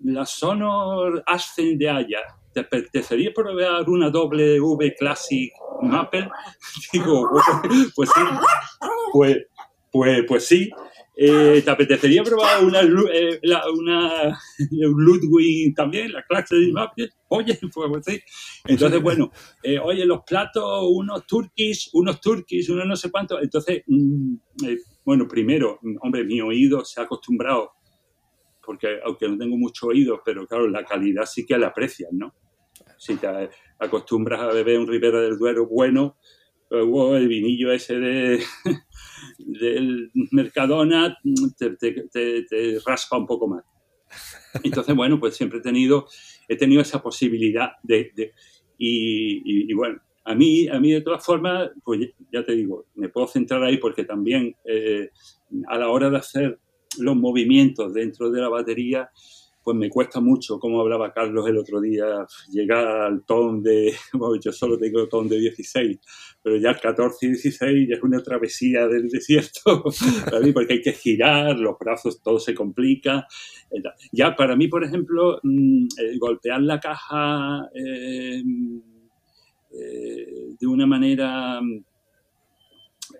la Sonor Ascend de Haya, ¿te apetecería probar una W Classic Maple? (laughs) Digo, "Bueno, pues sí, pues, pues, pues sí. Eh, ¿Te apetecería probar una, eh, la- una Ludwig también, la clase de Maple? Oye, pues, pues sí. Entonces, bueno, eh, oye, los platos, unos turkish, unos turkish, unos no sé cuántos. Entonces, mm, bueno, primero, hombre, mi oído se ha acostumbrado, porque aunque no tengo mucho oído, pero claro, la calidad sí que la aprecias, ¿no? Si te acostumbras a beber un Ribera del Duero bueno, luego el vinillo ese de, (laughs) del Mercadona te, te- te- te raspa un poco más. Entonces, bueno, pues siempre he tenido, he tenido esa posibilidad de... de- y, y- y bueno, a mí, a mí de todas formas, pues ya te digo, me puedo centrar ahí porque también eh, a la hora de hacer los movimientos dentro de la batería, pues me cuesta mucho, como hablaba Carlos el otro día, llegar al ton de, (laughs) bueno, yo solo tengo ton de 16, pero ya el 14 y 16 ya es una travesía del desierto, (laughs) para mí, porque hay que girar, los brazos, todo se complica. Ya para mí, por ejemplo, mm, golpear la caja eh, eh, de una manera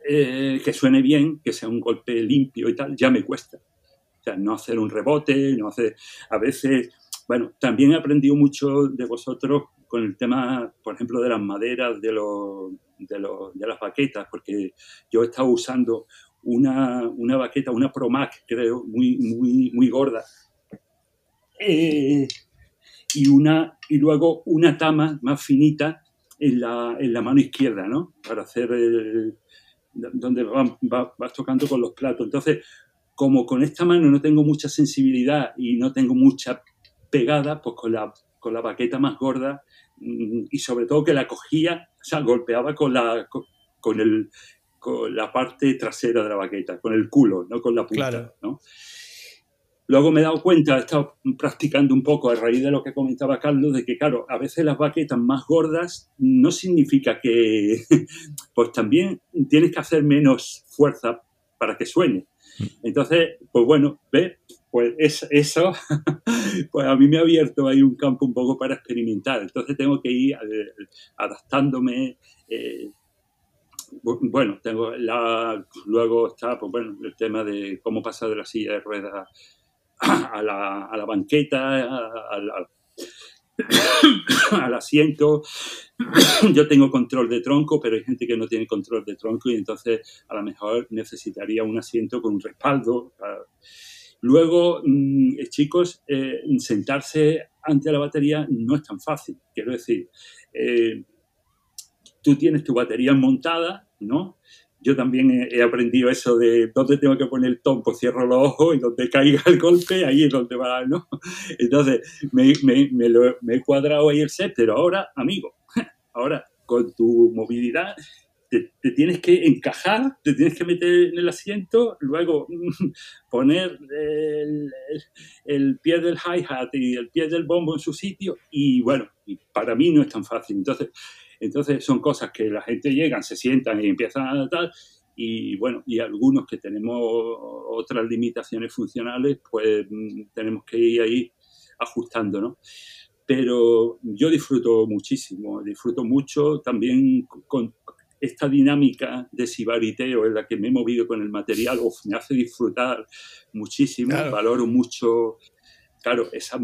eh, que suene bien, que sea un golpe limpio y tal, ya me cuesta. O sea, no hacer un rebote, no hacer... A veces bueno, también he aprendido mucho de vosotros con el tema, por ejemplo, de las maderas, de, los, de, los, de las baquetas, porque yo he estado usando una, una baqueta, una Promac, creo, muy, muy, muy gorda. Eh, y, una, y luego una tama más finita en la, en la mano izquierda, ¿no? Para hacer el, donde vas tocando con los platos. Entonces, como con esta mano no tengo mucha sensibilidad y no tengo mucha pegada, pues con la, con la baqueta más gorda mm, y sobre todo que la cogía, o sea, golpeaba con la, con, el, con la parte trasera de la baqueta, con el culo, no con la punta, ¿no? Luego me he dado cuenta, he estado practicando un poco a raíz de lo que comentaba Carlos, de que, claro, a veces las baquetas más gordas no significa que, (laughs) pues también tienes que hacer menos fuerza para que suene. Entonces, pues bueno, ve, pues eso, (laughs) pues a mí me ha abierto ahí un campo un poco para experimentar. Entonces tengo que ir adaptándome. Eh, bueno, tengo luego está, pues bueno, el tema de cómo pasar de la silla de ruedas a la, banqueta, al (coughs) asiento. (coughs) Yo tengo control de tronco, pero hay gente que no tiene control de tronco y entonces a lo mejor necesitaría un asiento con un respaldo. Luego, mm, eh, chicos, eh, sentarse ante la batería no es tan fácil. Quiero decir, eh, tú tienes tu batería montada, ¿no? Yo también he, aprendido eso de dónde tengo que poner el tom, pues cierro los ojos y donde caiga el golpe, ahí es donde va, ¿no? (laughs) Entonces, me, me, me, lo, me he cuadrado ahí el set, pero ahora, amigo, (laughs) ahora con tu movilidad te, tienes que encajar, te tienes que meter en el asiento, luego (laughs) poner el, el, pie del hi-hat y el pie del bombo en su sitio y bueno, para mí no es tan fácil. Entonces, entonces son cosas que la gente llega, se sientan y empiezan a tal, y bueno, y algunos que tenemos otras limitaciones funcionales, pues mm, tenemos que ir ahí ajustando, ¿no? Pero yo disfruto muchísimo, disfruto mucho también con esta dinámica de sibariteo en la que me he movido con el material, me hace disfrutar muchísimo, valoro mucho, claro, esa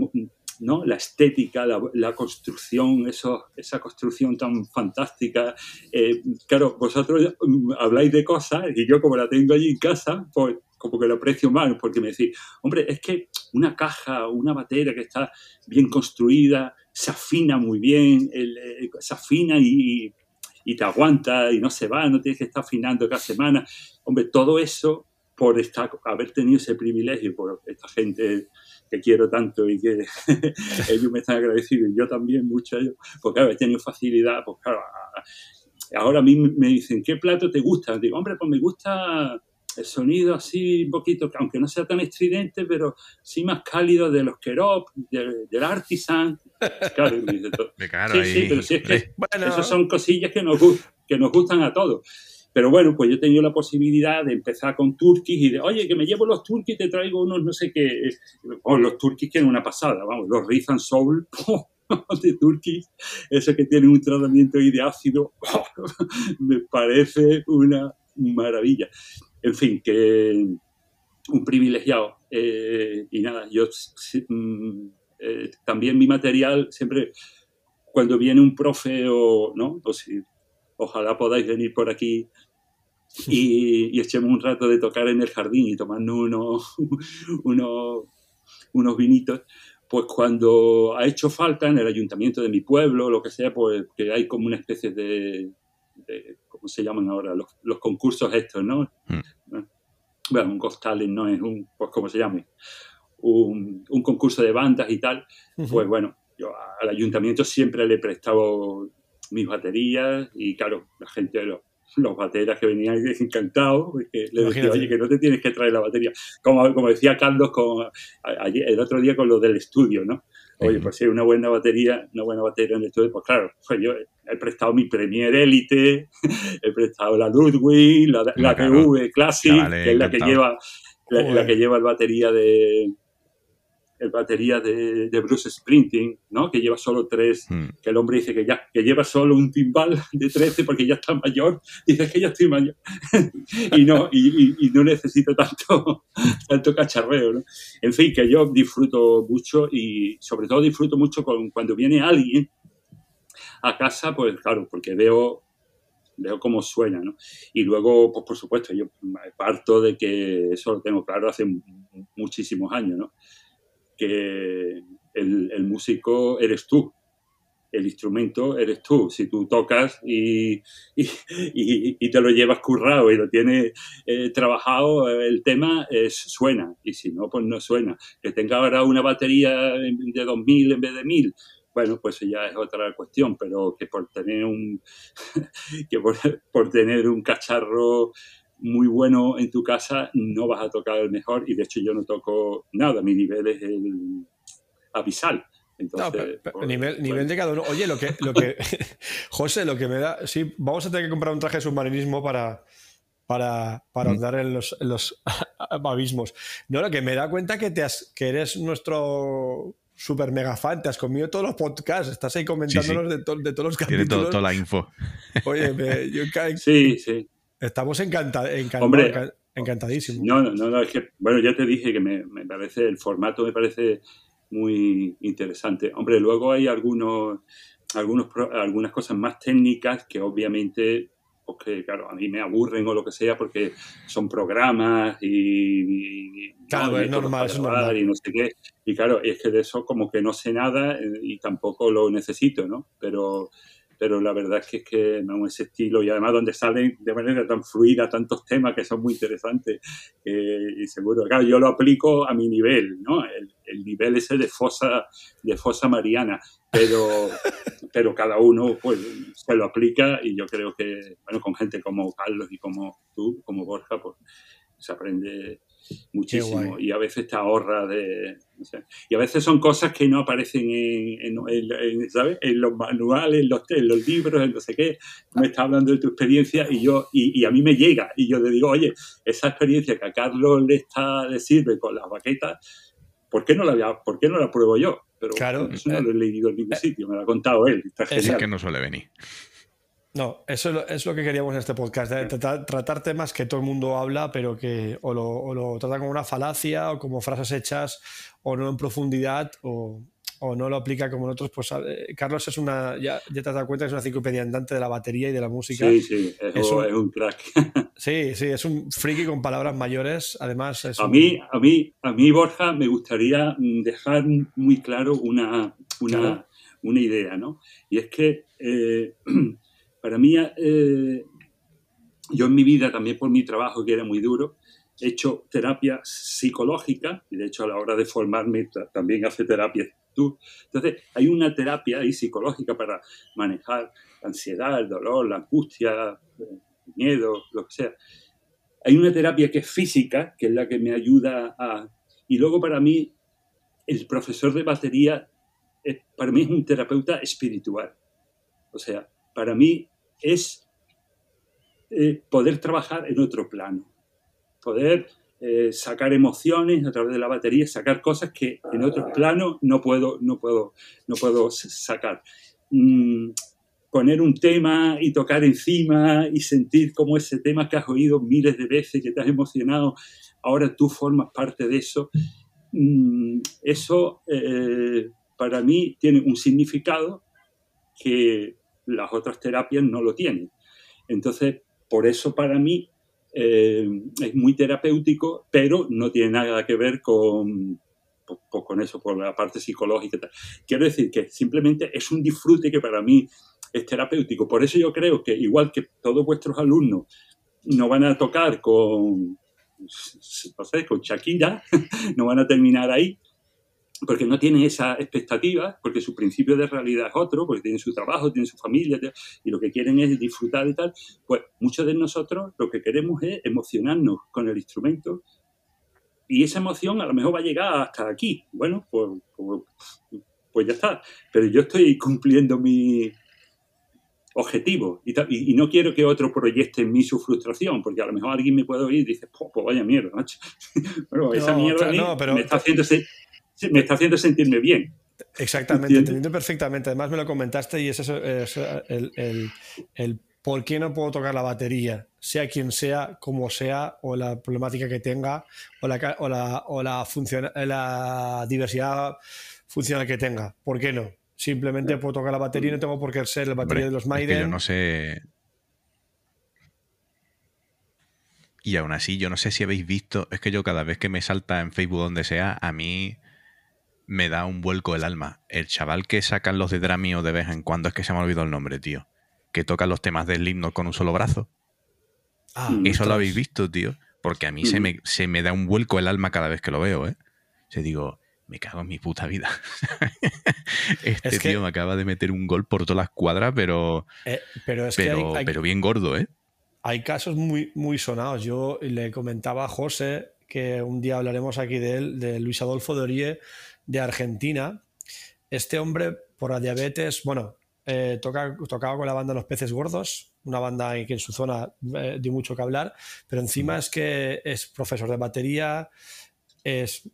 ¿no? La estética, la, construcción, eso, esa construcción tan fantástica. Eh, claro, vosotros mm, habláis de cosas y yo como la tengo allí en casa, pues como que lo aprecio más, porque me decís, hombre, es que una caja, una batería que está bien construida, se afina muy bien, eh, se afina y, y te aguanta y no se va, no tienes que estar afinando cada semana. Hombre, todo eso por estar, haber tenido ese privilegio, por esta gente que quiero tanto y que (laughs) ellos me están agradecidos y yo también mucho a ellos, porque claro, he tenido facilidad, pues claro, ahora a mí me dicen, ¿qué plato te gusta? Digo, hombre, pues me gusta el sonido así un poquito, aunque no sea tan estridente, pero sí más cálido de los Kerop, del Artisan. Claro, me dice todo. (laughs) sí, sí, pero sí es que bueno. esas son cosillas que nos, que nos gustan a todos. Pero bueno, pues yo he tenido la posibilidad de empezar con turquís y de, oye, que me llevo los turquís, te traigo unos no sé qué. O los turquís que en una pasada, vamos, los Riz and Soul. (laughs) de turquís, eso que tiene un tratamiento ahí de ácido, (laughs) me parece una maravilla. En fin, que un privilegiado. Eh, y nada, yo mm, eh, también mi material siempre, cuando viene un profe o, ¿no? Si ojalá podáis venir por aquí y, echemos un rato de tocar en el jardín y tomarnos unos, (laughs) unos, unos vinitos, pues cuando ha hecho falta en el ayuntamiento de mi pueblo, lo que sea, pues que hay como una especie de, ¿cómo se llaman ahora? Los, los concursos estos, ¿no? Mm. Bueno, un Ghost no es un, pues como se llame, un, un concurso de bandas y tal, pues bueno, yo al ayuntamiento siempre le he prestado mis baterías y claro, la gente, los, los bateras que venían encantados, que le decía, oye, que no te tienes que traer la batería. Como, como decía Carlos con, el otro día con lo del estudio, ¿no? Oye, pues si hay una buena batería, una buena batería en el estudio, pues claro, pues yo he prestado mi Premier Elite, (laughs) he prestado la Ludwig, la, la TV Classic, que es la que lleva la, que lleva el batería de, el batería de, de, Bruce Sprinting, ¿no? Que lleva solo tres,
Hmm.
que el hombre dice que ya, que lleva solo un timbal de 13 porque ya está mayor, dice que ya estoy mayor (laughs) y no, y, y- y no necesito tanto, (laughs) tanto cacharreo, ¿no? En fin, que yo disfruto mucho y sobre todo disfruto mucho con, cuando viene alguien a casa, pues claro, porque veo veo cómo suena, ¿no? Y luego, pues por supuesto, yo parto de que eso lo tengo claro hace mu- muchísimos años, ¿no? Que el, el músico eres tú, el instrumento eres tú. Si tú tocas y, y, y- te lo llevas currado y lo tienes eh, trabajado, el tema suena. Y si no, pues no suena. Que tenga ahora una batería de 2000 en vez de 1000, bueno, pues ya es otra cuestión, pero que por tener un, (laughs) que por, por tener un cacharro muy bueno en tu casa no vas a tocar el mejor y de hecho yo no toco nada, mi nivel es el abisal. Entonces,
No, pero- pero
pues,
nivel,
bueno.
nivel de cada uno. Oye, lo que, lo que. (laughs) José, lo que me da. Sí, vamos a tener que comprar un traje de submarinismo para. Para, para
Mm.
andar en los, en los (laughs) abismos. No, lo que me da cuenta que, te has, que eres nuestro super mega fan, te has comido todos los podcasts, estás ahí comentándonos De, to- de todos los
Tiene todo-
capítulos.
toda la info.
Oye, me- yo (laughs) enca-
Sí, sí.
Estamos encanta- encan-
Hombre,
encan- encantadísimos.
No, no, no, es que, bueno, ya te dije que me, me parece, el formato me parece muy interesante. Hombre, luego hay algunos, algunos, algunas cosas más técnicas que obviamente, pues que, claro, a mí me aburren o lo que sea porque son programas y... y-
Claro,
¿no?
es normal.
Y no sé qué. Y claro, es que de eso como que no sé nada eh, y tampoco lo necesito, ¿no? Pero pero la verdad es que es que no ese estilo y además donde salen de manera tan fluida tantos temas que son muy interesantes eh, y seguro, claro, yo lo aplico a mi nivel, ¿no? El, el nivel ese de fosa, de fosa mariana, pero, (laughs) pero cada uno pues se lo aplica y yo creo que, bueno, con gente como Carlos y como tú, como Borja, pues se aprende muchísimo y a veces te ahorra de, no sé, y a veces son cosas que no aparecen en, en- en- en, ¿sabes? en los manuales, en los, en los libros, en no sé qué. Tú me estás hablando de tu experiencia y yo y, y a mí me llega y yo le digo, oye, esa experiencia que a Carlos le está le sirve con las baquetas, ¿por qué no la, ¿por qué no la pruebo yo? Pero
Claro,
eso no
eh,
lo he leído en ningún sitio, me lo ha contado él, está
Es
genial.
que no suele venir.
No, eso es lo, es lo que queríamos en este podcast, de tratar, tratar temas que todo el mundo habla, pero que o lo, o lo trata como una falacia o como frases hechas o no en profundidad o, o no lo aplica como en otros. Pues eh, Carlos es una, ya, ya te has dado cuenta que es una enciclopedia andante de la batería y de la música.
Sí, sí, es,
Es un-
es un crack. (laughs)
Sí, sí, es un friki con palabras mayores. Además, es
A
un-
mí, a mí, a mí, Borja, me gustaría mm, dejar muy claro una, una,
Claro.
una idea, ¿no? Y es que eh, (clears throat) para mí, eh, yo en mi vida, también por mi trabajo, que era muy duro, he hecho terapia psicológica, y de hecho a la hora de formarme ta- también hace terapia tú. Entonces, hay una terapia ahí psicológica para manejar la ansiedad, el dolor, la angustia, el miedo, lo que sea hay una terapia que es física, que es la que me ayuda a... Y luego para mí, el profesor de batería, para mí es un terapeuta espiritual. O sea, para mí es eh, poder trabajar en otro plano, poder eh, sacar emociones a través de la batería, sacar cosas que en otros planos no puedo, no puedo, no puedo sacar. Mm, poner un tema y tocar encima y sentir como ese tema que has oído miles de veces, que te has emocionado, ahora tú formas parte de eso. Mm, Eso eh, para mí tiene un significado que las otras terapias no lo tienen. Entonces, por eso para mí eh, es muy terapéutico, pero no tiene nada que ver con, con eso, por la parte psicológica. y tal. Quiero decir que simplemente es un disfrute que para mí es terapéutico. Por eso yo creo que igual que todos vuestros alumnos no van a tocar con, con Shakira, (laughs) no van a terminar ahí, porque no tienen esa expectativa, porque su principio de realidad es otro, porque tienen su trabajo, tienen su familia, y lo que quieren es disfrutar y tal, pues muchos de nosotros lo que queremos es emocionarnos con el instrumento y esa emoción a lo mejor va a llegar hasta aquí. Bueno, pues, pues, pues ya está. Pero yo estoy cumpliendo mi objetivo y, ta- y- y no quiero que otro proyecte en mí su frustración, porque a lo mejor alguien me puede oír y dice, "Po, pues, vaya mierda, macho. (laughs) bueno, esa mierda a
claro,
mí
no, pero-
me está haciendo me está haciendo sentirme bien.
Exactamente, entendiendo perfectamente. Además me lo comentaste y es eso, es el, el, el, por qué no puedo tocar la batería, sea quien sea, como sea, o la problemática que tenga, o la, o la, o la, la diversidad funcional que tenga. ¿Por qué no? Simplemente puedo tocar la batería y no tengo por qué ser la batería de los Maiden.
yo no sé. Y aún así, yo no sé si habéis visto, es que yo cada vez que me salta en Facebook donde sea, a mí me da un vuelco el alma. El chaval que sacan los de Dramio de vez en cuando, es que se me ha olvidado el nombre, tío. Que toca los temas del himno con un solo brazo. Ah, Eso lo habéis visto, tío. Porque a mí se, me, se me da un vuelco el alma cada vez que lo veo, ¿eh? Se digo, me cago en mi puta vida. (laughs) este tío me acaba de meter un gol por todas las cuadras, pero,
eh, pero, es
pero,
que
pero bien gordo, ¿eh?
Hay casos muy, muy sonados. Yo le comentaba a José que un día hablaremos aquí de él, de Luis Adolfo de Orie, de Argentina. Este hombre, por la diabetes, bueno, eh, toca, tocaba con la banda Los Peces Gordos, una banda que en su zona eh, dio mucho que hablar, pero encima es que es profesor de batería, es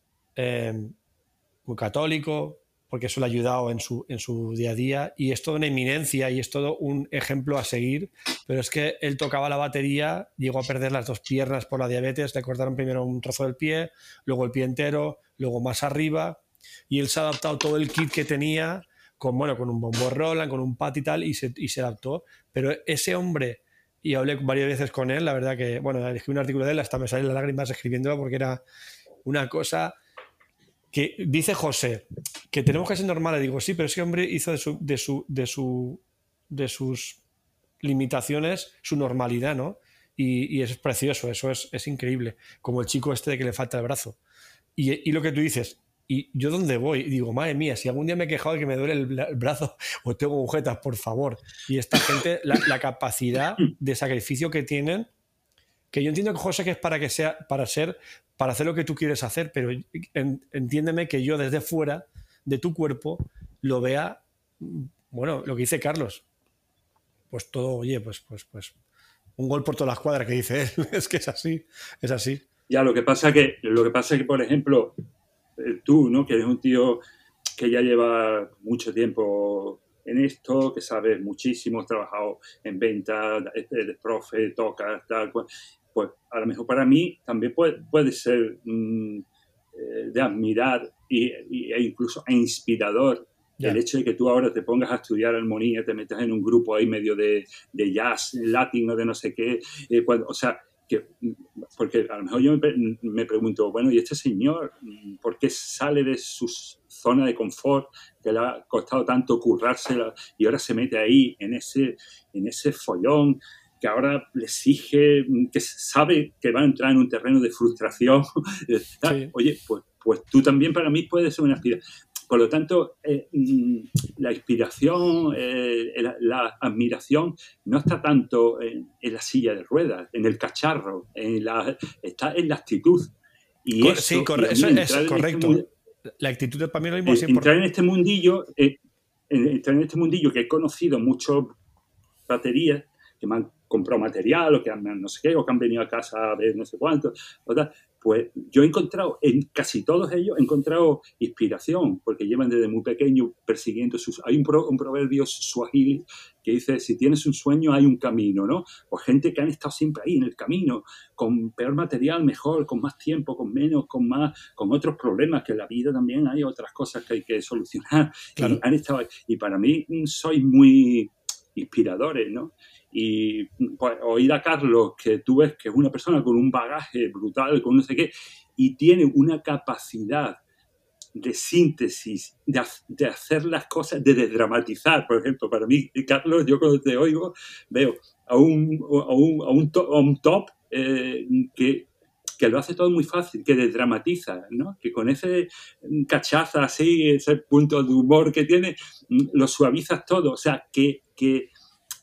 muy católico, porque eso le ha ayudado en su, en su día a día y es toda una eminencia y es todo un ejemplo a seguir, pero es que él tocaba la batería, llegó a perder las dos piernas por la diabetes, le cortaron primero un trozo del pie, luego el pie entero, luego más arriba y él se ha adaptado todo el kit que tenía con, bueno, con un bombo Roland, con un pat y tal y se, y se adaptó, pero ese hombre y hablé varias veces con él, la verdad que, bueno, escribí un artículo de él, hasta me salen las lágrimas escribiéndolo porque era una cosa que dice José que tenemos que ser normales. Digo, sí, pero ese hombre hizo de, su, de, su, de, su, de sus limitaciones su normalidad, ¿no? Y, es precioso, eso es, es, increíble. Como el chico este de que le falta el brazo. Y, y, lo que tú dices, ¿y yo dónde voy? Digo, madre mía, si algún día me he quejado de que me duele el, brazo o (laughs) tengo agujetas, por favor. Y esta gente, la, capacidad de sacrificio que tienen, que yo entiendo que José que es para que sea, para ser para hacer lo que tú quieres hacer, pero entiéndeme que yo desde fuera de tu cuerpo lo vea, bueno, lo que dice Carlos, pues todo, oye, pues, pues, pues, un gol por todas las cuadras que dice él, (laughs) es que es así, es así.
Ya, lo que pasa que, lo que pasa que, por ejemplo, tú, ¿no? Que eres un tío que ya lleva mucho tiempo en esto, que sabes muchísimo, has trabajado en venta, de profe, tocas, tal cual pues a lo mejor para mí también puede, puede ser mm, eh, de admirar y, e incluso inspirador el hecho de que tú ahora te pongas a estudiar armonía, te metas en un grupo ahí medio de, de jazz latino, de no sé qué, eh, o sea, que, porque a lo mejor yo me, me, pregunto, bueno, ¿y este señor por qué sale de su zona de confort que le ha costado tanto currársela y ahora se mete ahí en ese, en ese follón? que ahora le exige, que sabe que va a entrar en un terreno de frustración. (laughs) Oye, pues, pues tú también para mí puedes ser una inspiración. Por lo tanto, eh, mm, la inspiración, eh, la, admiración no está tanto en, la silla de ruedas, en el cacharro, en la, está en la actitud. Y
sí, eso, es este correcto. la actitud para mí lo mismo
eh, Entrar en este mundillo, entrar en este mundillo que he conocido muchas baterías que me han comprado material o que han no sé qué, o que han venido a casa a ver no sé cuánto, pues yo he encontrado, en casi todos ellos, he encontrado inspiración, porque llevan desde muy pequeño persiguiendo sus... Hay un, un proverbio suajili que dice, si tienes un sueño hay un camino, ¿no? Pues gente que han estado siempre ahí en el camino, con peor material, mejor, con más tiempo, con menos, con más, con otros problemas, que en la vida también hay otras cosas que hay que solucionar. Y, han estado, y para mí mm, soy muy inspiradores, ¿no? Y pues, oír a Carlos, que tú ves que es una persona con un bagaje brutal, con no sé qué, y tiene una capacidad de síntesis, de, hacer las cosas, de desdramatizar. Por ejemplo, para mí, Carlos, yo cuando te oigo, veo a un, a un, a un, top, eh, que, que, lo hace todo muy fácil, que desdramatiza, ¿no? que con ese cachaza así, ese punto de humor que tiene, lo suavizas todo. O sea, que, que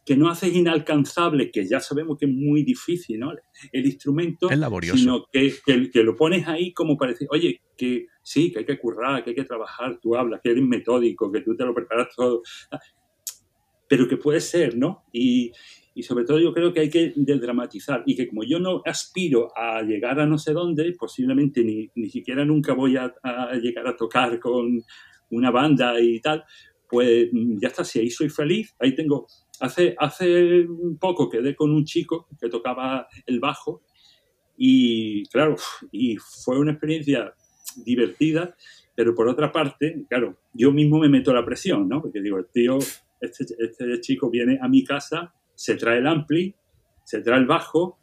que no haces inalcanzable, que ya sabemos que es muy difícil, ¿no? El instrumento, sino que, que, lo pones ahí como para decir, oye, que sí, que hay que currar, que hay que trabajar, tú hablas, que eres metódico, que tú te lo preparas todo, pero que puede ser, ¿no? Y, y sobre todo yo creo que hay que desdramatizar y que como yo no aspiro a llegar a no sé dónde, posiblemente ni, ni siquiera nunca voy a, a llegar a tocar con una banda y tal, pues mm, ya está, si ahí soy feliz, ahí tengo... Hace, hace poco quedé con un chico que tocaba el bajo y claro, y fue una experiencia divertida, pero por otra parte, claro, yo mismo me meto la presión, ¿no? Porque digo, el tío, este, este chico viene a mi casa, se trae el ampli, se trae el bajo,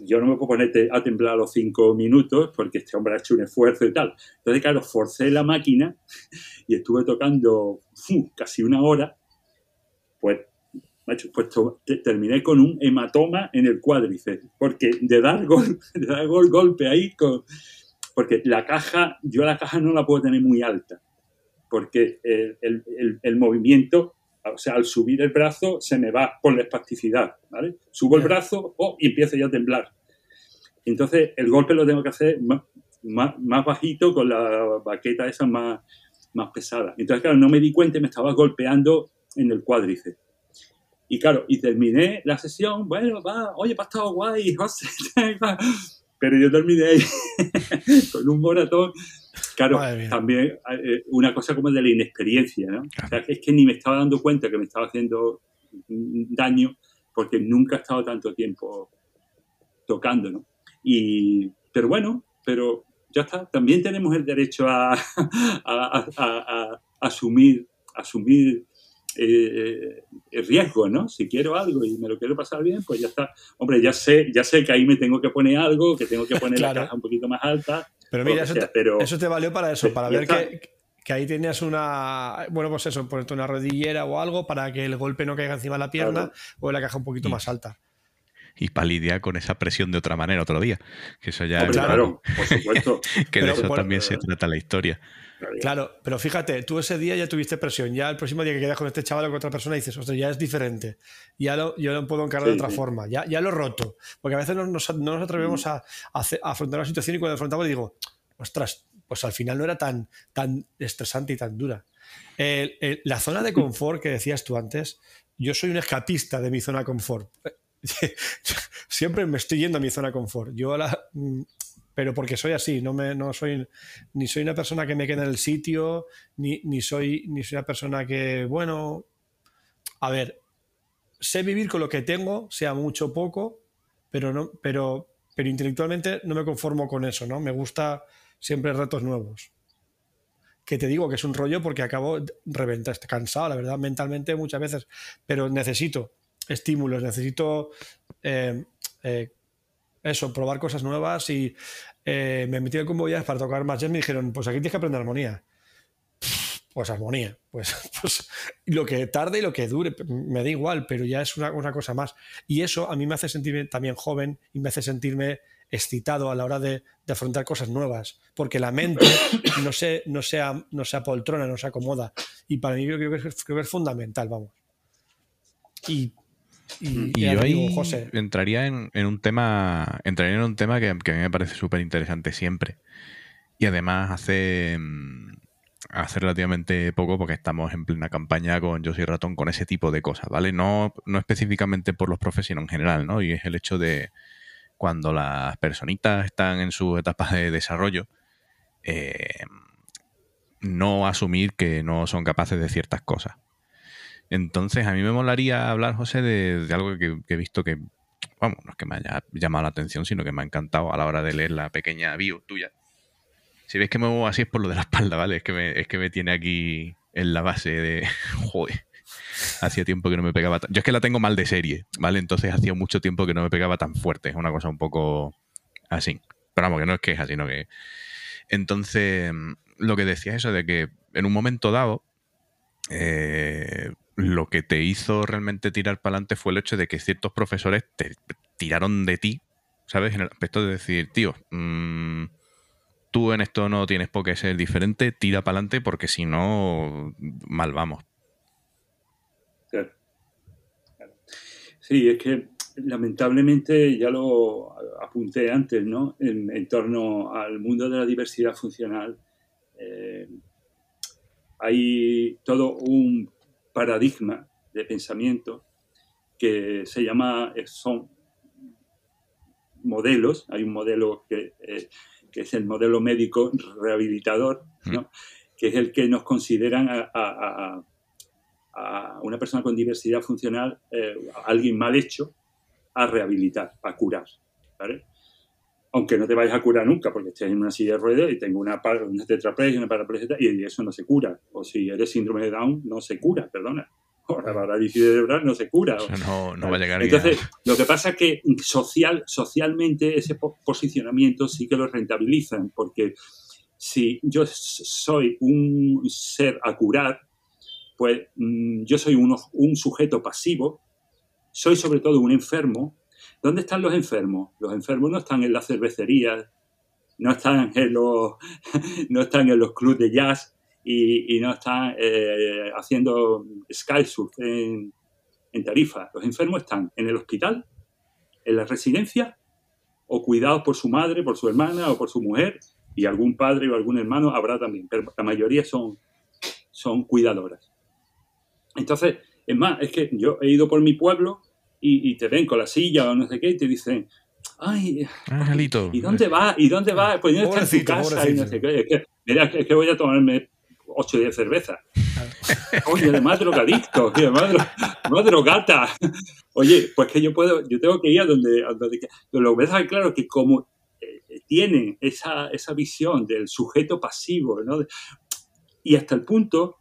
yo no me puedo poner a temblar los cinco minutos porque este hombre ha hecho un esfuerzo y tal. Entonces, claro, forcé la máquina y estuve tocando casi una hora, pues, pues terminé con un hematoma en el cuádriceps, porque de dar, gol, (laughs) de dar gol, golpe ahí, con, porque la caja, yo la caja no la puedo tener muy alta, porque el, el, el movimiento o sea, al subir el brazo se me va por la espasticidad, ¿vale? Subo el brazo oh, y empiezo ya a temblar. Entonces, el golpe lo tengo que hacer más, más, bajito con la baqueta esa más, más pesada. Entonces, claro, no me di cuenta y me estaba golpeando en el cuádriceps. Y claro, y terminé la sesión, bueno, va, oye, ha estado guay, (laughs) José. Pero yo terminé ahí (laughs) con un moratón Claro, también eh, una cosa como de la inexperiencia, ¿no? O sea, es que ni me estaba dando cuenta que me estaba haciendo daño porque nunca he estado tanto tiempo tocando, ¿no? Y, pero bueno, pero ya está, también tenemos el derecho a, (laughs) a, asumir, asumir eh, el riesgo, ¿no? Si quiero algo y me lo quiero pasar bien, pues ya está. Hombre, ya sé, ya sé que ahí me tengo que poner algo, que tengo que poner (laughs) la caja un poquito más alta,
pero mira, eso, te, valió para eso, para ver que, ahí tenías una. Bueno, pues eso, ponerte una rodillera o algo para que el golpe no caiga encima de la pierna o en la caja un poquito más alta.
Y para lidiar con esa presión de otra manera otro día. Que eso ya.
claro, por supuesto. (laughs)
que de eso también se trata la historia.
Claro, pero fíjate, tú ese día ya tuviste presión. Ya el próximo día que quedas con este chaval o con otra persona dices, ostras, ya es diferente. Ya lo, yo lo puedo encargar de otra forma. Ya, ya lo he roto. Porque a veces no nos, atrevemos mm. a, afrontar la situación y cuando afrontamos digo, ostras, pues al final no era tan, tan estresante y tan dura. la zona de confort que decías tú antes, yo soy un escapista de mi zona de confort. (laughs) Siempre me estoy yendo a mi zona de confort. Yo la, mm, pero porque soy así, no, me, no soy ni soy una persona que me queda en el sitio, ni, ni, soy, ni soy una persona que, bueno, a ver, sé vivir con lo que tengo, sea mucho o poco, pero, no, pero, pero intelectualmente no me conformo con eso, ¿no? Me gusta siempre retos nuevos. Que te digo que es un rollo porque acabo reventado, cansado, la verdad, mentalmente muchas veces, pero necesito estímulos, necesito eh, eh, eso, probar cosas nuevas y eh, me metí con Boyas para tocar más jazz. Me dijeron, pues aquí tienes que aprender armonía. Pues armonía, pues, (laughs) pues, lo que tarde y lo que dure, me da igual, pero ya es una, cosa más. Y eso a mí me hace sentirme también joven y me hace sentirme excitado a la hora de, afrontar cosas nuevas, porque la mente (coughs) no se, no, sea, no se apoltrona, no se acomoda. Y para mí creo que es, creo que es fundamental, vamos. Y
y, yo ahí entraría en, un tema. Entraría en un tema que, a mí me parece súper interesante siempre. Y además hace, mm, hace relativamente poco, porque estamos en plena campaña con Yo soy ratón, con ese tipo de cosas, ¿vale? No, no específicamente por los profes, sino en general, ¿no? Y es el hecho de cuando las personitas están en sus etapas de desarrollo, eh, no asumir que no son capaces de ciertas cosas. Entonces, a mí me molaría hablar, José, de, algo que, he visto que, vamos, no es que me haya llamado la atención, sino que me ha encantado a la hora de leer la pequeña bio tuya. Si ves que me muevo así es por lo de la espalda, ¿vale? Es que me, es que me tiene aquí en la base de. (laughs) Joder. Hacía tiempo que no me pegaba. Yo es que la tengo mal de serie, ¿vale? Entonces hacía mucho tiempo que no me pegaba tan fuerte. Es una cosa un poco así. Pero vamos, que no es queja, sino que. Entonces, lo que decía eso de que en un momento dado, eh, lo que te hizo realmente tirar para adelante fue el hecho de que ciertos profesores te tiraron de ti, ¿sabes? En el aspecto de decir, tío, mm, tú en esto no tienes por qué ser diferente, tira para adelante porque si no, mal vamos.
Claro. Sí, es que lamentablemente ya lo apunté antes, ¿no? En, torno al mundo de la diversidad funcional. Eh, hay todo un paradigma de pensamiento que se llama, eh, son modelos, hay un modelo que, eh, que es el modelo médico rehabilitador, ¿no? que es el que nos consideran a, a- a una persona con diversidad funcional, eh, a alguien mal hecho, a rehabilitar, a curar. ¿vale? Aunque no te vayas a curar nunca, porque estés en una silla de ruedas y tengo una, una tetraplegia, una paraplegia, y eso no se cura. O si eres síndrome de Down, no se cura, perdona. O la parálisis cerebral no se cura.
O sea, no, no va a llegar
Entonces,
a-
lo que pasa es que social, socialmente ese po- posicionamiento sí que lo rentabilizan, porque si yo soy un ser a curar, pues mm, yo soy uno- un sujeto pasivo, soy sobre todo un enfermo. ¿Dónde están los enfermos? Los enfermos no están en las cervecerías, no están en los, (laughs) no están en los de jazz y, no están eh, haciendo skysurf en, en Tarifa. Los enfermos están en el hospital, en la residencia, o cuidados por su madre, por su hermana o por su mujer, y algún padre o algún hermano habrá también, pero la mayoría son, son cuidadoras. Entonces, es más, es que yo he ido por mi pueblo y, y te ven con la silla o no sé qué y te dicen, ay,
Angelito.
¿y dónde vas? ¿Y dónde vas? Pues yo está en tu
Pobrecito,
casa y no sé qué. Es que, mira, es que voy a tomarme 8 o 10 cervezas. (laughs) Oye, además drogadicto, y además, dro- además drogata. Oye, pues que yo puedo, yo tengo que ir a donde, a donde lo que pasa es claro que como eh, tienen esa, esa visión del sujeto pasivo, ¿no? Y hasta el punto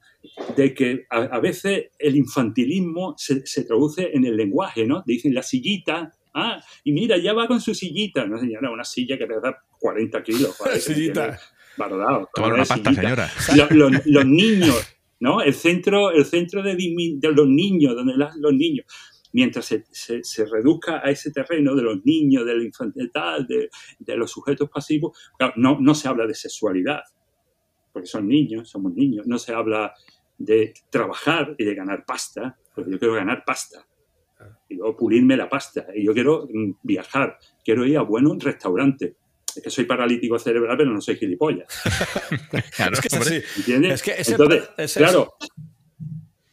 de que a, a veces el infantilismo se, se traduce en el lenguaje, ¿no? Dicen la sillita, ah, y mira, ya va con su sillita. No, señora, una silla que pesa 40 kilos. (laughs) ¿vale?
Sillita.
Bardado.
Tomar una pasta, señora.
Lo- lo- los niños, ¿no? El centro, el centro de, de los niños, donde las- los niños, mientras se, se- se reduzca a ese terreno de los niños, del infantil, de, de los sujetos pasivos, claro, no, no se habla de sexualidad, porque son niños, somos niños, no se habla de trabajar y de ganar pasta, porque yo quiero ganar pasta. Y luego pulirme la pasta. Y yo quiero mm, viajar, quiero ir a buenos restaurantes. Es que soy paralítico cerebral, pero no soy gilipollas. (laughs)
Claro,
Es que es
hombre.
así.
¿Entiendes?
Es que ese-
Entonces,
ese-
claro,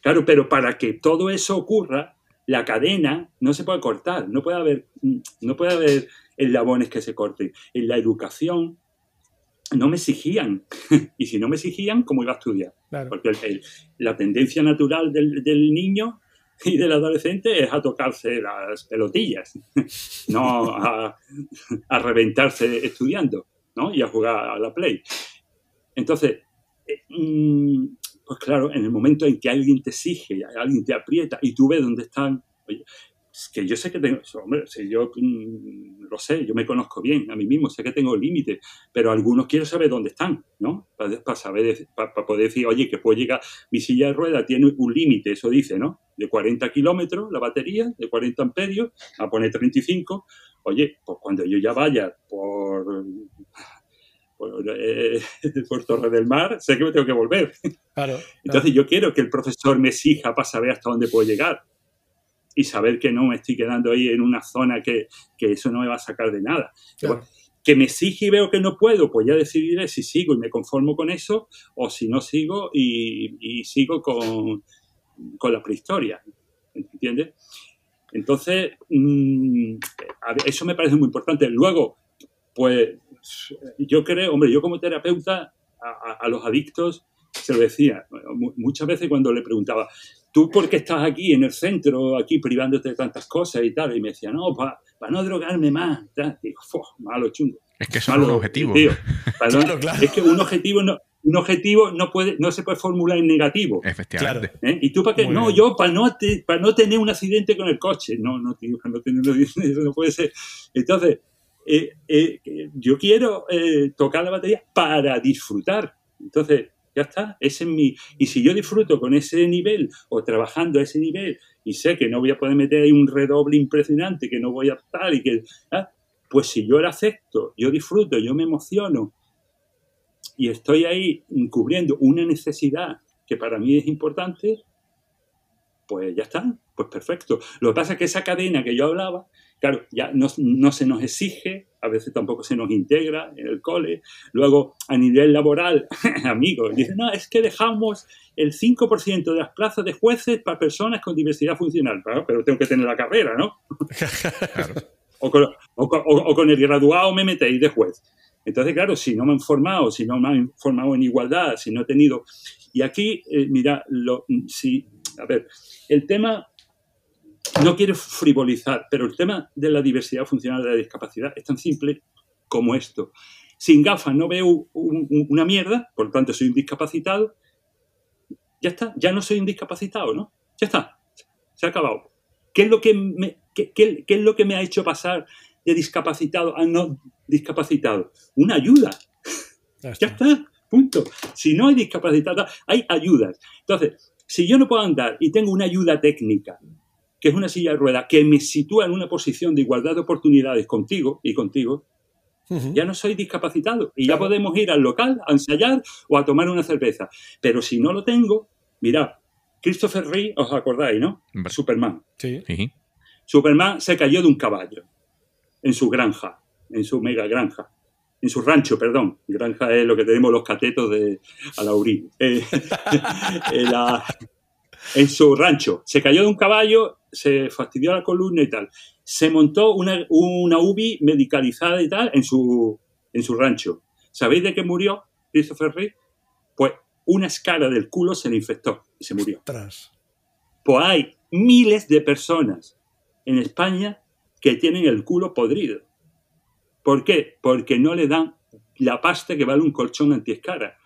claro, pero para que todo eso ocurra, la cadena no se puede cortar, no puede haber, no puede haber eslabones que se corten. En la educación no me exigían, (laughs) y si no me exigían, ¿cómo iba a estudiar? Porque la tendencia natural del, niño y del adolescente es a tocarse las pelotillas, (laughs) no a, reventarse estudiando, ¿no? Y a jugar a la play. Entonces, eh, mm, pues claro, en el momento en que alguien te exige, alguien te aprieta y tú ves dónde están, que yo sé que tengo, hombre, si yo mm, lo sé, yo me conozco bien a mí mismo, sé que tengo límites, pero algunos quiero saber dónde están, ¿no? Para, para saber, para, para poder decir, oye, que puedo llegar, mi silla de rueda tiene un límite, eso dice, ¿no? De 40 kilómetros la batería, de 40 amperios, a poner 35, oye, pues cuando yo ya vaya por por, eh, (laughs) por Torre del Mar, sé que me tengo que volver.
Claro.
Entonces yo quiero que el profesor me exija para saber hasta dónde puedo llegar y saber que no me estoy quedando ahí en una zona que, que eso no me va a sacar de nada.
Claro.
Que me exige y veo que no puedo, pues ya decidiré si sigo y me conformo con eso o si no sigo y, y sigo con, con la prehistoria. ¿Entiendes? Entonces, mm, eso me parece muy importante. Luego, pues yo creo, hombre, yo como terapeuta a, a- a los adictos se lo decía mu- muchas veces cuando le preguntaba, ¿tú por qué estás aquí en el centro, aquí privándote de tantas cosas y tal? Y me decía, no, para no drogarme más. tal. Digo, "Fu, malo chungo.
Es que eso es
malo,
un objetivo.
tío. (laughs) Pa' no-
Claro, claro.
Es que un objetivo no, un objetivo no, puede, no se puede formular en negativo.
Efectivamente.
¿Eh? ¿Y tú para qué? No,
bien.
yo para no, te- para no tener un accidente con el coche. No, no, tío, para no tener un accidente, eso no puede ser. Entonces, eh, eh, eh, yo quiero eh, tocar la batería para disfrutar. Entonces, ya está, ese es mi... Y si yo disfruto con ese nivel o trabajando a ese nivel y sé que no voy a poder meter ahí un redoble impresionante, que no voy a estar y que... ah, Pues si yo lo acepto, yo disfruto, yo me emociono y estoy ahí cubriendo una necesidad que para mí es importante, pues ya está, pues perfecto. Lo que pasa es que esa cadena que yo hablaba claro, ya no, no se nos exige, a veces tampoco se nos integra en el cole. Luego, a nivel laboral, (laughs) amigos, dicen, no, es que dejamos el 5% de las plazas de jueces para personas con diversidad funcional. Claro, pero tengo que tener la carrera, ¿no? (laughs) o, con, o, con, o, con, el graduado me metéis de juez. Entonces, claro, si no me han formado, si no me han formado en igualdad, si no he tenido... Y aquí, eh, mira, lo, si, a ver, el tema no quiero frivolizar, pero el tema de la diversidad funcional de la discapacidad es tan simple como esto. Sin gafas no veo un, un, una mierda, por lo tanto soy un discapacitado. Ya está, ya no soy un discapacitado, ¿no? Ya está, se ha acabado. ¿Qué es lo que me, qué, qué, qué es lo que me ha hecho pasar de discapacitado a no discapacitado? Una ayuda. Ya está. ya está, punto. Si no hay discapacitado, hay ayudas. Entonces, si yo no puedo andar y tengo una ayuda técnica, que es una silla de ruedas, que me sitúa en una posición de igualdad de oportunidades contigo y contigo, uh -huh. ya no soy discapacitado y claro. ya podemos ir al local a ensayar o a tomar una cerveza. Pero si no lo tengo, mirad, Christopher Reeve, os acordáis, ¿no? Vale. Superman.
Sí.
Superman se cayó de un caballo en su granja, en su mega granja. En su rancho, perdón. Granja es lo que tenemos los catetos de Alaurín. Eh, (laughs) la, en su rancho. Se cayó de un caballo, se fastidió la columna y tal. Se montó una, una UBI medicalizada y tal en su, en su rancho. ¿Sabéis de qué murió Christopher Reeve? Pues una escara del culo se le infectó y se murió.
Ostras.
Pues hay miles de personas en España que tienen el culo podrido. ¿Por qué? Porque no le dan la pasta que vale un colchón antiescara.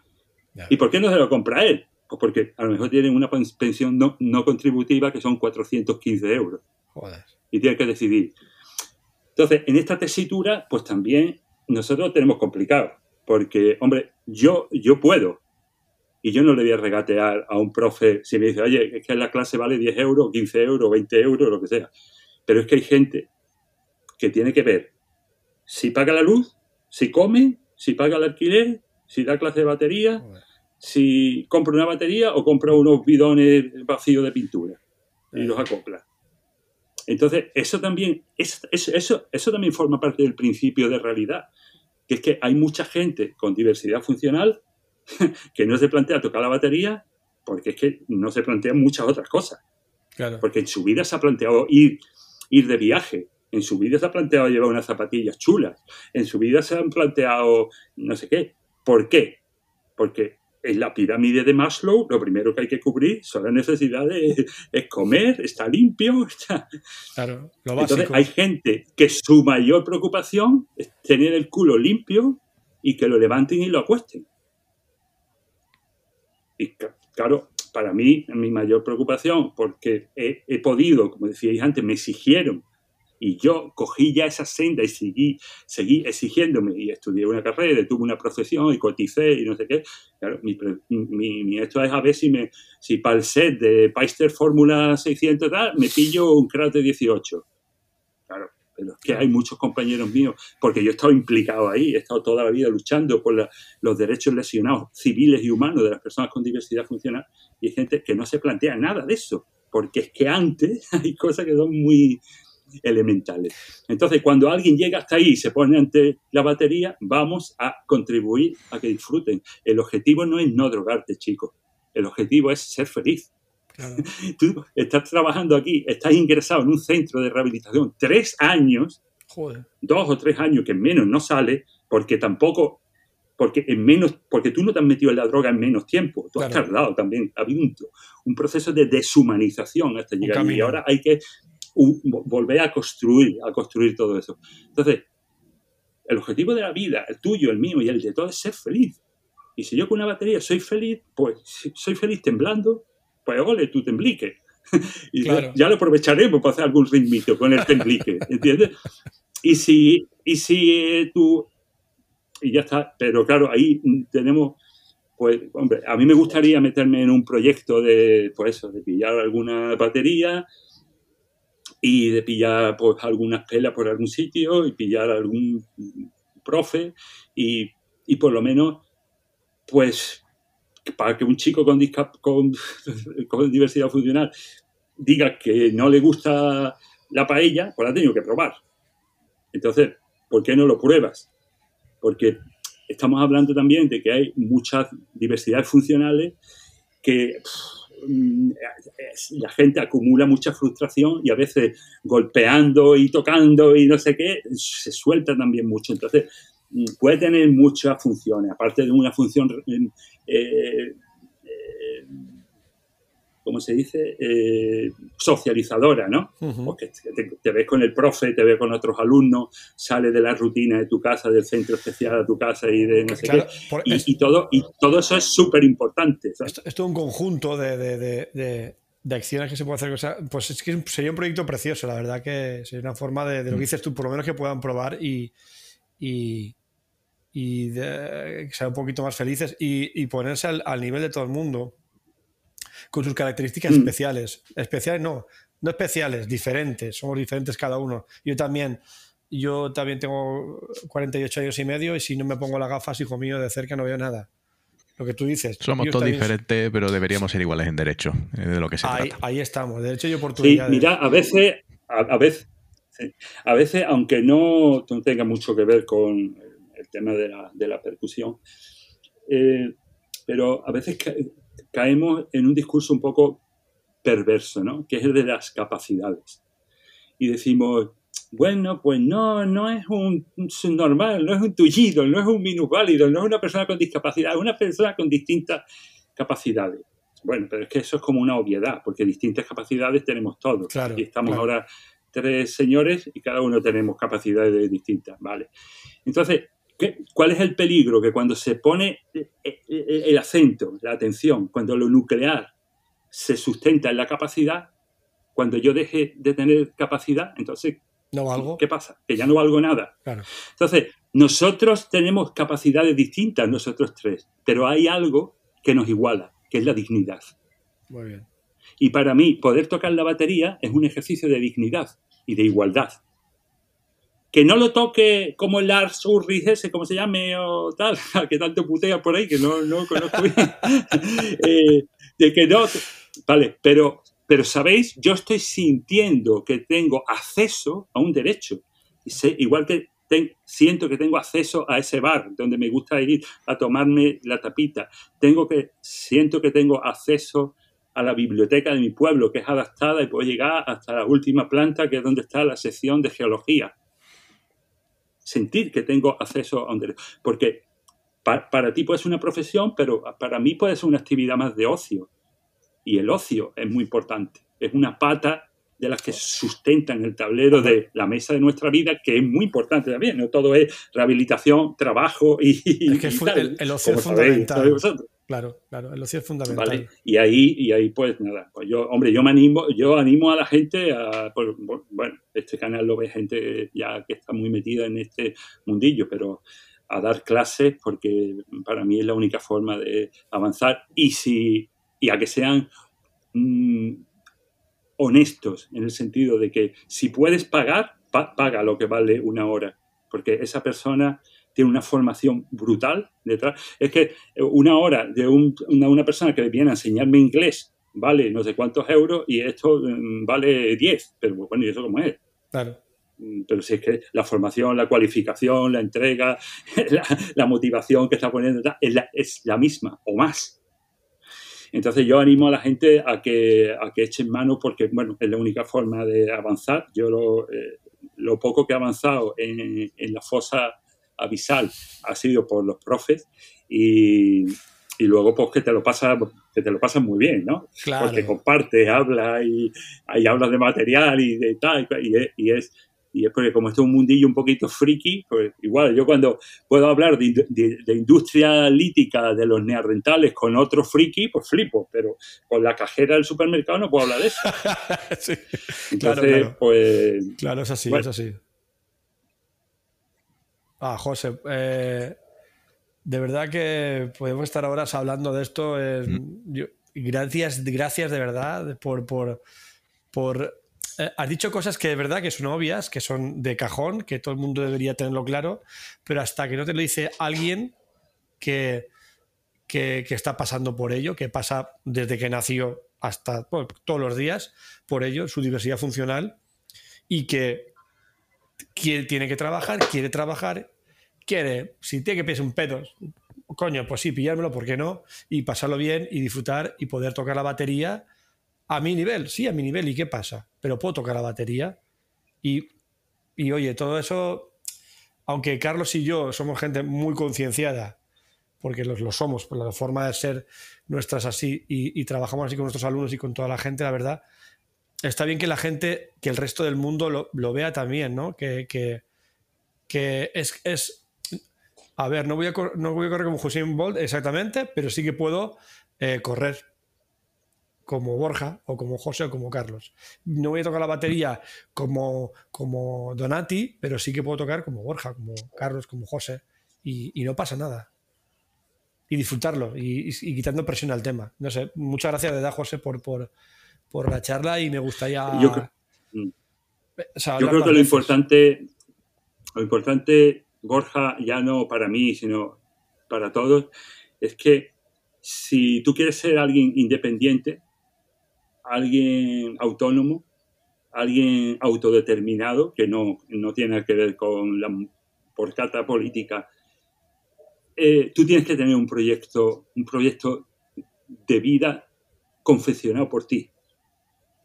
¿Y por qué no se lo compra él? Pues porque a lo mejor tienen una pensión no, no contributiva que son 415 euros.
Joder.
Y tiene que decidir. Entonces, en esta tesitura, pues también nosotros tenemos complicado. Porque, hombre, yo, yo puedo. Y yo no le voy a regatear a un profe si me dice, oye, es que la clase vale 10 euros, 15 euros, 20 euros, lo que sea. Pero es que hay gente que tiene que ver si paga la luz, si come, si paga el alquiler, si da clase de batería. Si compra una batería o compra unos bidones vacíos de pintura y los acopla. Entonces, eso también, eso, eso, eso también forma parte del principio de realidad, que es que hay mucha gente con diversidad funcional (laughs) que no se plantea tocar la batería porque es que no se plantean muchas otras cosas.
Claro.
Porque en su vida se ha planteado ir, ir de viaje, en su vida se ha planteado llevar unas zapatillas chulas. En su vida se han planteado no sé qué. ¿Por qué? Porque en la pirámide de Maslow lo primero que hay que cubrir son las necesidades. Es comer, está limpio. Está...
Claro, lo básico.
Entonces hay gente que su mayor preocupación es tener el culo limpio y que lo levanten y lo acuesten. Y claro, para mí, mi mayor preocupación, porque he, he podido, como decíais antes, me exigieron y yo cogí ya esa senda y seguí, seguí exigiéndome y estudié una carrera, tuve una profesión y coticé y no sé qué. Claro, mi, mi, mi esto es a ver si, me, si para el set de Peister Fórmula 600 tal, me pillo un crack de 18. Claro, pero es que hay muchos compañeros míos, porque yo he estado implicado ahí, he estado toda la vida luchando por la, los derechos lesionados civiles y humanos de las personas con diversidad funcional y hay gente que no se plantea nada de eso, porque es que antes (laughs) hay cosas que son muy elementales. Entonces, cuando alguien llega hasta ahí y se pone ante la batería, vamos a contribuir a que disfruten. El objetivo no es no drogarte, chicos. El objetivo es ser feliz. Claro. (laughs) Tú estás trabajando aquí, estás ingresado en un centro de rehabilitación tres años,
Joder.
dos o tres años que menos no sale, porque tampoco, porque en menos, porque tú no te has metido en la droga en menos tiempo, tú claro. has tardado también, ha habido un, un, proceso de deshumanización hasta llegar y ahora hay que volver a construir, a construir todo eso. Entonces, el objetivo de la vida, el tuyo, el mío y el de todos es ser feliz. Y si yo con una batería soy feliz, pues si soy feliz temblando, pues ole, tu temblique. (laughs) y claro. ya lo aprovecharemos para hacer algún ritmito con el temblique, (laughs) ¿entiendes? Y si, y si eh, tú... Y ya está, pero claro, ahí tenemos pues, hombre, a mí me gustaría meterme en un proyecto de, pues eso, de pillar alguna batería, y de pillar pues, algunas pelas por algún sitio y pillar algún profe y, y por lo menos, pues, para que un chico con, con, (laughs) con, diversidad funcional diga que no le gusta la paella, pues la has tenido que probar. Entonces, ¿por qué no lo pruebas? Porque estamos hablando también de que hay muchas diversidades funcionales que la gente acumula mucha frustración y a veces golpeando y tocando y no sé qué, se suelta también mucho. Entonces, mm, puede tener muchas funciones, aparte de una función eh, ¿cómo se dice? Eh, socializadora, ¿no? Porque te, ves con el profe, te ves con otros alumnos, sales de la rutina de tu casa, del centro especial a tu casa y de no sé qué. y, todo, y todo eso es súper importante.
Esto, es un conjunto de, acciones que se puede hacer. pues es que sería un proyecto precioso, la verdad que sería una forma de, lo que mm. dices tú, por lo menos que puedan probar y, y, que sean un poquito más felices y, ponerse al, nivel de todo el mundo con sus características mm. especiales. Especiales no, no especiales, diferentes, somos diferentes cada uno. Yo también, yo también tengo 48 años y medio y si no me pongo las gafas, hijo mío, de cerca no veo nada. Lo que tú dices.
Somos todos diferentes, pero deberíamos ser iguales en derecho, eh, de lo que se
ahí, Ahí estamos, derecho y oportunidades.
Sí, mira, a veces, a, veces, a veces, aunque no, tenga mucho que ver con el tema de la, de la percusión, eh, pero a veces caemos en un discurso un poco perverso, ¿no? Que es el de las capacidades. Y decimos, bueno, pues no, no es un, normal, no es un tullido, no es un minusválido, no es una persona con discapacidad, es una persona con distintas capacidades. Bueno, pero es que eso es como una obviedad, porque distintas capacidades tenemos todos. y estamos ahora tres señores y cada uno tenemos capacidades distintas, ¿vale? Entonces, ¿Cuál es el peligro? Que cuando se pone eh, eh, eh, el acento, la atención, cuando lo nuclear se sustenta en la capacidad, cuando yo deje de tener capacidad, entonces,
no
¿qué pasa? Que ya no valgo nada. Entonces, nosotros tenemos capacidades distintas, nosotros tres, pero hay algo que nos iguala, que es la dignidad.
Muy bien.
Y para mí, poder tocar la batería es un ejercicio de dignidad y de igualdad que no lo toque como el Lars Ulrich ese, como se llame, o tal, (laughs) que tanto putea por ahí, que no, no conozco bien, (laughs) eh, de que no, vale, pero, pero sabéis, yo estoy sintiendo que tengo acceso a un derecho, igual que siento que tengo acceso a ese bar donde me gusta ir a tomarme la tapita, tengo que, siento que tengo acceso a la biblioteca de mi pueblo, que es adaptada y puedo llegar hasta la última planta, que es donde está la sección de geología sentir que tengo acceso a un derecho. Porque para ti puede ser una profesión, pero para mí puede ser una actividad más de ocio. Y el ocio es muy importante. Es una pata de las que sustentan el tablero de la mesa de nuestra vida, que es muy importante también. No todo es rehabilitación, trabajo y.
Es que el, ocio es fundamental. Claro, claro, el ocio es fundamental.
Y ahí, y ahí, pues nada, pues yo, hombre, yo me animo, yo animo a la gente a, pues, bueno, este canal lo ve gente ya que está muy metida en este mundillo, pero a dar clases porque para mí es la única forma de avanzar y si y a que sean mm, honestos en el sentido de que si puedes pagar, paga lo que vale una hora, porque esa persona tiene una formación brutal detrás. Es que una hora de una, persona que viene a enseñarme inglés vale no sé cuántos euros y esto mm, vale 10, pero bueno, ¿y eso cómo es?
Claro.
Mm, pero si es que la formación, la cualificación, la entrega, (laughs) la, motivación que está poniendo es la, es la misma o más. Entonces yo animo a la gente a que, a que echen mano porque, bueno, es la única forma de avanzar. Yo lo, eh, lo poco que he avanzado en, en la fosa abisal ha sido por los profes y, y luego pues que te lo pasa que te lo pasas muy bien, ¿no? Porque compartes, hablas y, y, hablas de material y de tal y, es y es porque como esto es un mundillo un poquito friki, pues igual yo cuando puedo hablar de, de, industria lítica de los neandertales con otro friki, pues flipo, pero con la cajera del supermercado no puedo hablar de eso. (laughs)
Entonces, claro, pues... Claro, es así, es así. Ah, José, eh, de verdad que podemos estar horas hablando de esto. Mm. gracias, gracias de verdad por... por, por eh, has dicho cosas que de verdad que son obvias, que son de cajón, que todo el mundo debería tenerlo claro, pero hasta que no te lo dice alguien que, que, está pasando por ello, que pasa desde que nació hasta todos los días por ello, su diversidad funcional, y que quiere, tiene que trabajar, quiere trabajar, quiere, si tiene que pillarse un pedo, coño, pues sí, pillármelo, ¿por qué no? Y pasarlo bien y disfrutar y poder tocar la batería a mi nivel, sí, a mi nivel, ¿y qué pasa? Pero puedo tocar la batería y, y oye, todo eso, aunque Carlos y yo somos gente muy concienciada, porque lo, lo somos, por la forma de ser nuestras así y, trabajamos así con nuestros alumnos y con toda la gente, la verdad, está bien que la gente, que el resto del mundo lo, lo vea también, ¿no? Que, que, es, es, A ver, no voy a, no voy a correr como Hussein Bolt exactamente, pero sí que puedo eh, correr como Borja o como José o como Carlos. No voy a tocar la batería como, como Donati, pero sí que puedo tocar como Borja, como Carlos, como José. Y, y no pasa nada. Y disfrutarlo y, y- y quitando presión al tema. No sé, muchas gracias de verdad, José, por, por, por la charla y me gustaría...
Yo creo- Mm.
o sea,
Yo
hablar
creo
más
que lo
veces.
importante, lo importante, Borja, ya no para mí, sino para todos, es que si tú quieres ser alguien independiente, alguien autónomo, alguien autodeterminado, que no, no tiene que ver con la porcata política, eh, tú tienes que tener un proyecto, un proyecto de vida confeccionado por ti.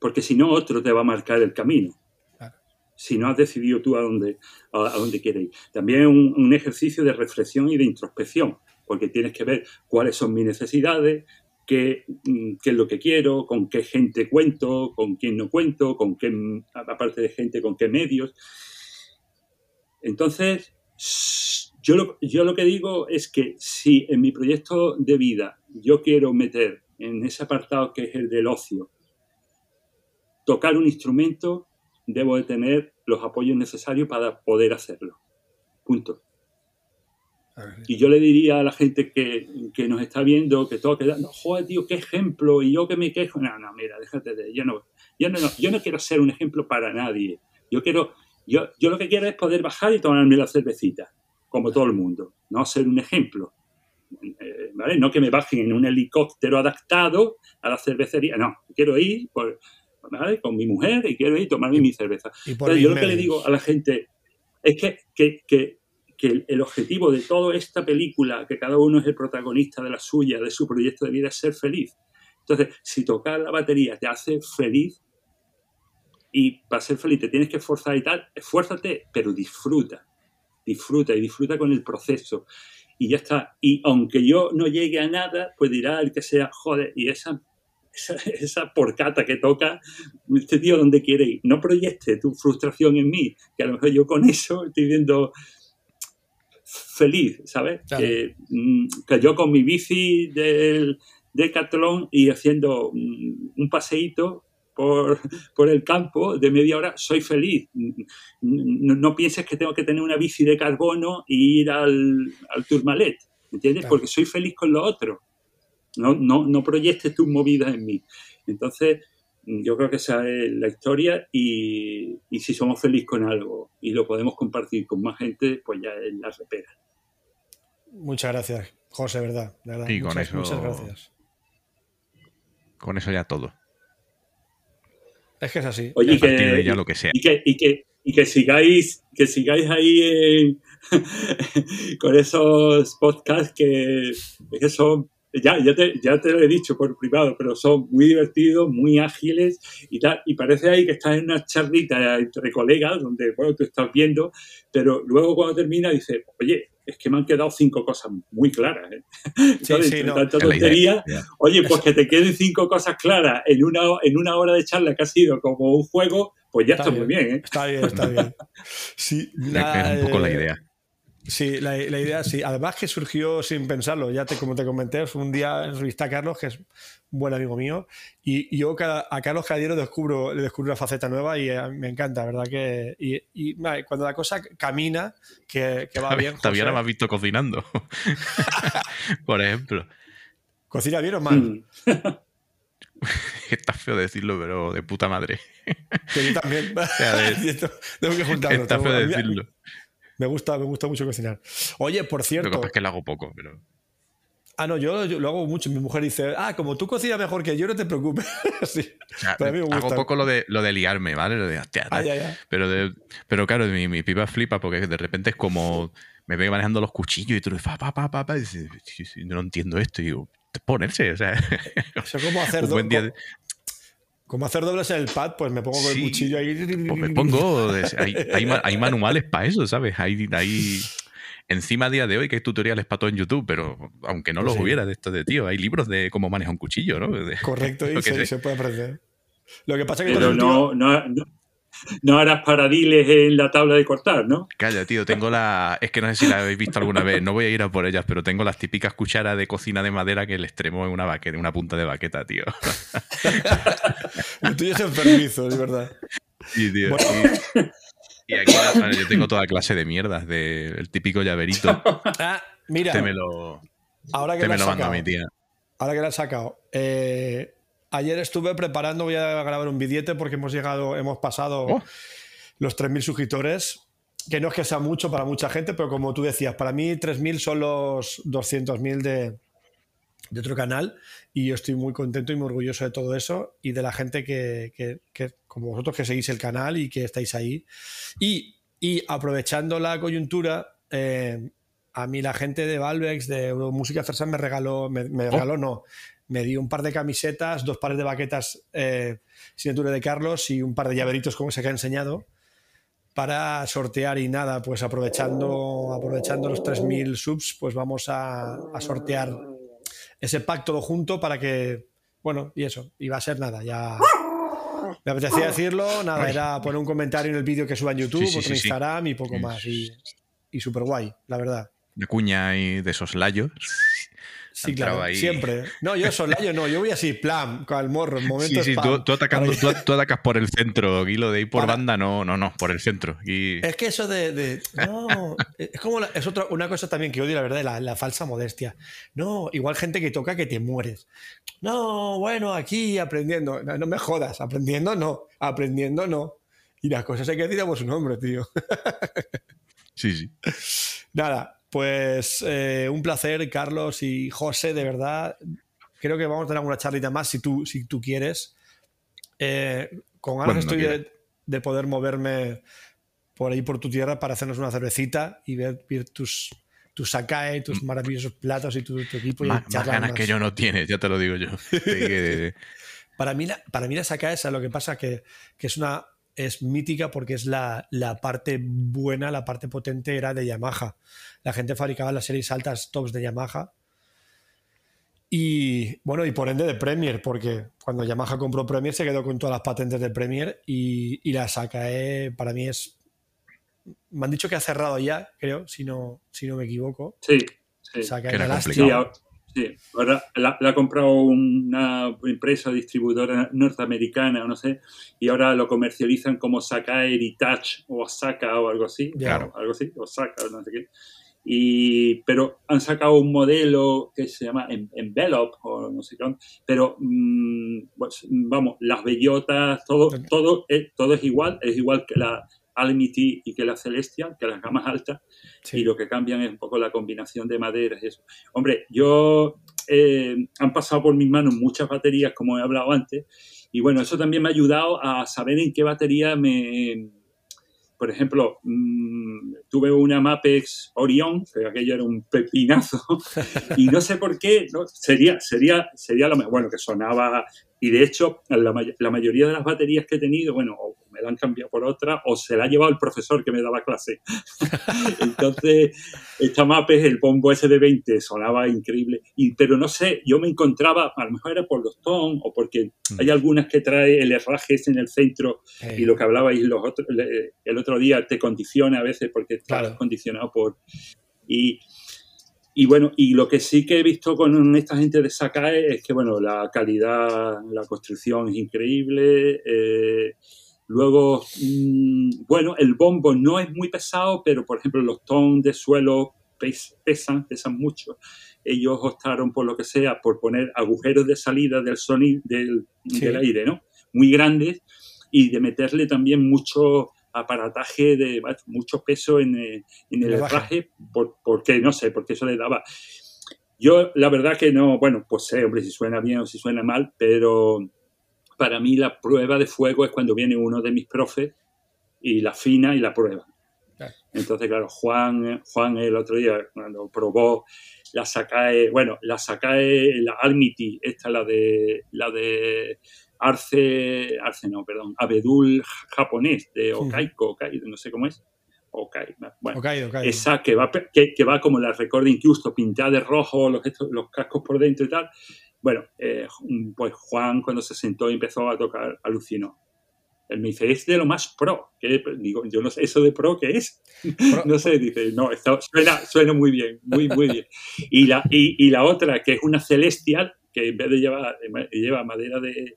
Porque si no, otro te va a marcar el camino.
Claro.
Si no has decidido tú a dónde, a, a dónde quieres ir. También un, un ejercicio de reflexión y de introspección, porque tienes que ver cuáles son mis necesidades, qué, mm, qué es lo que quiero, con qué gente cuento, con quién no cuento, con qué, mm, aparte de gente, con qué medios. Entonces, yo lo, yo lo que digo es que si en mi proyecto de vida yo quiero meter en ese apartado que es el del ocio, tocar un instrumento, debo de tener los apoyos necesarios para poder hacerlo. Punto. Y yo le diría a la gente que, que nos está viendo, que todo queda, no, joder, tío, qué ejemplo, y yo que me quejo. No, no, mira, déjate de. Yo no, yo no, yo no quiero ser un ejemplo para nadie. Yo quiero, yo, yo lo que quiero es poder bajar y tomarme la cervecita, como todo el mundo, no ser un ejemplo. Eh, ¿vale? No que me bajen en un helicóptero adaptado a la cervecería, no, quiero ir por, ¿vale? con mi mujer y quiero ir a tomarme mi cerveza. Entonces, yo lo que le digo a la gente es que, que, que, que el, el objetivo de toda esta película, que cada uno es el protagonista de la suya, de su proyecto de vida, es ser feliz. Entonces, si tocar la batería te hace feliz y para ser feliz te tienes que esforzar y tal, esfuérzate, pero disfruta. Disfruta y disfruta con el proceso. Y ya está. Y aunque yo no llegue a nada, pues dirá el que sea, joder, y esa, esa, esa porcata que toca, este tío donde quiere ir. No proyecte tu frustración en mí, que a lo mejor yo con eso estoy viendo feliz, ¿sabes?
Claro.
Que, mm, que yo con mi bici del Decathlon y haciendo mm, un paseíto por, (laughs) por el campo de media hora, soy feliz. No, no pienses que tengo que tener una bici de carbono e ir al, al Tourmalet, ¿entiendes?
Claro.
Porque soy feliz con lo otro. No, no, no proyectes tus movidas en mí. Entonces, yo creo que esa es la historia y, y si somos felices con algo y lo podemos compartir con más gente, pues ya es la repera.
Muchas gracias, José, verdad. de verdad.
Y con
muchas,
eso-
muchas gracias.
Con eso ya todo.
Es que es así.
Oye,
A
y que,
partir de ya lo que sea.
y que, y que, y que sigáis, que sigáis ahí en- (laughs) con esos podcasts que, que son, ya, ya, te, ya te lo he dicho por privado, pero son muy divertidos, muy ágiles y tal. Y parece ahí que estás en una charlita entre colegas donde, bueno, tú estás viendo, pero luego cuando termina dices, oye, es que me han quedado cinco cosas muy claras. ¿eh? (laughs) Entonces,
sí,
entre
no.
tanta
idea.
tontería. Oye, pues que te queden cinco cosas claras en una, en una hora de charla que ha sido como un juego, pues ya está, muy bien, ¿eh?
Está bien, está bien. Sí, (laughs) la-
es un poco la
eh,
idea.
Sí, la, la idea sí. Además que surgió sin pensarlo. Ya te, como te comenté, un día entrevisté a Carlos, que es un buen amigo mío, y, y yo cada- a Carlos cada día le descubro, le descubro una faceta nueva y eh, me encanta, ¿verdad? Que, y, cuando la cosa camina, que, que va bien.
Todavía no me has visto cocinando. (laughs) Por ejemplo.
¿Cocina bien o mal?
Mm. (laughs)
Está feo decirlo, pero de puta madre.
Que yo también.
sea, de- (laughs)
tengo que juntarlo.
Está feo
mí-
decirlo.
Me gusta, me gusta mucho cocinar. Oye, por
Lo que
cierto,
pasa es que lo hago poco, pero.
Ah, no, yo, yo lo hago mucho. Mi mujer dice, ah, como tú cocinas mejor que yo, no te preocupes. (laughs) sí,
O sea,
pero a mí me
hago
gusta.
poco lo de, lo de liarme, ¿vale? Lo de, hostia,
Ah, ya, ya.
Pero, de- pero claro, mi, mi pipa flipa porque de repente es como me ve manejando los cuchillos y tú pa, pa, pa, pa, pa, y dices, "Sí, sí, no entiendo esto. Y digo, ponerse, o sea, (laughs)
Eso como (laughs) hacer,
un
do-
buen día de-
como hacer dobles en el pad, pues me pongo con
Sí,
el cuchillo ahí.
pues me pongo. Hay, hay, ma- hay manuales para eso, ¿sabes? Hay, hay. Encima a día de hoy que hay tutoriales para todo en YouTube, pero aunque no los
Sí.
hubiera de esto de tío, hay libros de cómo manejar un cuchillo, ¿no? De-
Correcto, (laughs) y se, puede aprender. Lo que pasa es que
Pero no, no, no, no harás paradiles en la tabla de cortar, ¿no?
Calla, tío, tengo la. Es que no sé si la habéis visto alguna vez, no voy a ir a por ellas, pero tengo las típicas cucharas de cocina de madera que el extremo es una baqueta, una punta de baqueta, tío. (laughs)
Lo tuyo es enfermizo, es verdad.
Sí, tío.
Bueno.
Y, y aquí bueno, yo tengo toda clase de mierdas, de, el típico llaverito. (laughs)
Ah, mira,
Te me lo,
ahora que
te
lo
me lo manda
sacado,
mi tía.
ahora que lo has sacado, eh, ayer estuve preparando, voy a grabar un billete porque hemos llegado, hemos pasado
Oh.
los 3.000 suscriptores, que no es que sea mucho para mucha gente, pero como tú decías, para mí 3.000 son los 200.000 de, de otro canal y yo estoy muy contento y muy orgulloso de todo eso y de la gente que, que- que, como vosotros que seguís el canal y que estáis ahí. Y, y aprovechando la coyuntura, eh, a mí la gente de Valvex, de Música Fersan, me regaló, me, me regaló, no, me dio un par de camisetas, dos pares de baquetas eh, signatura de Carlos y un par de llaveritos como se que ha enseñado para sortear y nada, pues aprovechando, aprovechando los 3.000 subs, pues vamos a, a sortear ese pack todo junto para que, bueno, y eso, y va a ser nada, ya... Me apetecía decirlo, nada, era poner un comentario en el vídeo que suba en YouTube,
Sí, sí,
otro en
sí.
Instagram y poco más. Y, y súper guay, la verdad.
De cuña y de soslayos.
Sí, claro,
ahí.
siempre. No, yo soy yo no, yo voy así, plan, con el morro, en
Sí,
momentos
sí,
pam.
tú, tú atacando, tú, tú atacas por el centro, aquí lo de ir por
Para-
banda, no, no, no, por el centro. Y
Es que eso de. de- no, es como. la- es otra, una cosa también que odio, la verdad, la, la falsa modestia. No, igual gente que toca que te mueres. No, bueno, aquí aprendiendo. No, no me jodas, aprendiendo no, aprendiendo no. Y las cosas hay que decir a su nombre, tío.
sí, sí.
Nada, pues eh, un placer, Carlos y José, de verdad. Creo que vamos a tener una charlita más si tú, si tú quieres. Eh, con ganas estoy de, de poder moverme por ahí por tu tierra para hacernos una cervecita y ver, ver tus, tus Sakae, tus maravillosos platos y tu, tu equipo. y
Mm. Más, más
charlar
ganas
más.
que yo no tienes, ya te lo digo yo. (laughs)
Para mí, la, para mí la Sakae es lo que pasa que, que es una es mítica porque es la, la parte buena, la parte potente era de Yamaha. La gente fabricaba las series altas tops de Yamaha. Y bueno, y por ende de Premier, porque cuando Yamaha compró Premier se quedó con todas las patentes de Premier y, y la Sakae para mí es... Me han dicho que ha cerrado ya, creo, si no, si no me equivoco.
Sí, sí.
Sakae
Que era.
Sí, ahora, la, la ha comprado una empresa distribuidora norteamericana, no sé, y ahora lo comercializan como Sakae Heritage o Osaka o algo así.
Claro.
Algo así, Osaka no sé qué. Y, pero han sacado un modelo que se llama En- Envelope o no sé qué, pero mm, pues, vamos, las bellotas, todo, todo, es, todo es igual, es igual que la Alimity y que la Celestial, que las gamas altas,
Sí.
y lo que cambian es un poco la combinación de maderas y eso. Hombre, yo eh, han pasado por mis manos muchas baterías, como he hablado antes, y bueno, eso también me ha ayudado a saber en qué batería me... Por ejemplo, mmm, tuve una Mapex Orion, que aquello era un pepinazo, (laughs) y no sé por qué, ¿no? sería, sería, sería lo mejor, bueno, que sonaba, y de hecho, la, la, mayoría de las baterías que he tenido, bueno, me la han cambiado por otra, o se la ha llevado el profesor que me daba clase. (laughs) Entonces, esta Mapex, el bombo ese de 20, sonaba increíble, y, pero no sé, yo me encontraba, a lo mejor era por los tonos, o porque
Mm.
hay algunas que trae el herraje ese en el centro,
Eh,
y lo que hablabais los otros, el otro día te condiciona a veces porque estás
Claro.
condicionado por... Y, y bueno, y lo que sí que he visto con esta gente de Sakae es que, bueno, la calidad, la construcción es increíble. eh, luego, mmm, bueno, el bombo no es muy pesado, pero por ejemplo los tonos de suelo pes, pesan, pesan mucho. Ellos optaron por lo que sea, por poner agujeros de salida del sonido, del,
Sí.
del aire, ¿no? Muy grandes y de meterle también mucho aparataje de mucho peso en, eh, en el
Le baja.
herraje por, porque no sé porque eso le daba Yo, la verdad que no, bueno, pues sé, hombre, si suena bien o si suena mal, pero para mí la prueba de fuego es cuando viene uno de mis profes y la fina y la prueba. Entonces, claro, Juan, Juan el otro día, cuando probó la Sakae, bueno, la Sakae, la Almiti, esta, la de, la de Arce, Arce no, perdón, Abedul japonés, de Okaiko, Okaito, no sé cómo es. Okay, bueno, esa que va, que, va como la Recording Justo, pintada de rojo, los, los cascos por dentro y tal. Bueno, eh, pues Juan cuando se sentó y empezó a tocar, alucinó. Él me dice, es de lo más pro. que Digo, yo no sé, ¿eso de pro qué es? (laughs) no sé, dice, no, suena, suena muy bien, muy, muy bien. Y la, y, la otra, que es una celestial, que en vez de llevar, lleva madera de,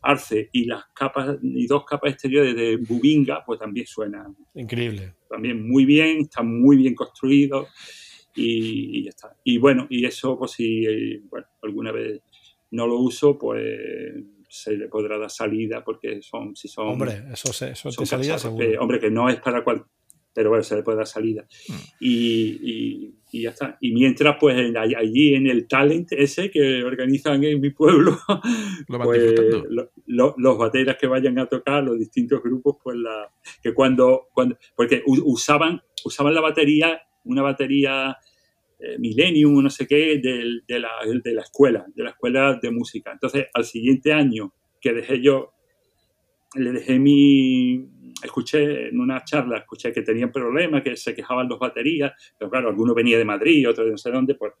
arce y las capas y dos capas exteriores de bubinga, pues también suena.
Increíble.
También muy bien, está muy bien construido y, ya está. Y bueno, y eso, pues si bueno, alguna vez no lo uso, pues se le podrá dar salida porque son, si son.
Hombre, eso, se, eso salida seguro.
hombre, que no es para cual, pero bueno, se le puede dar salida. Mm. Y, y, ya está. Y mientras, pues allí en el talent ese que organizan en mi pueblo, (laughs) pues, los bateras que vayan a tocar, los distintos grupos, pues la, que cuando, cuando porque usaban, usaban la batería, una batería eh, Millennium, no sé qué, de, la, de la escuela, de la escuela de música. Entonces, al siguiente año que dejé yo, le dejé mi, escuché en una charla, escuché que tenían problemas, que se quejaban los baterías, pero claro, alguno venía de Madrid, otro de no sé dónde, pues.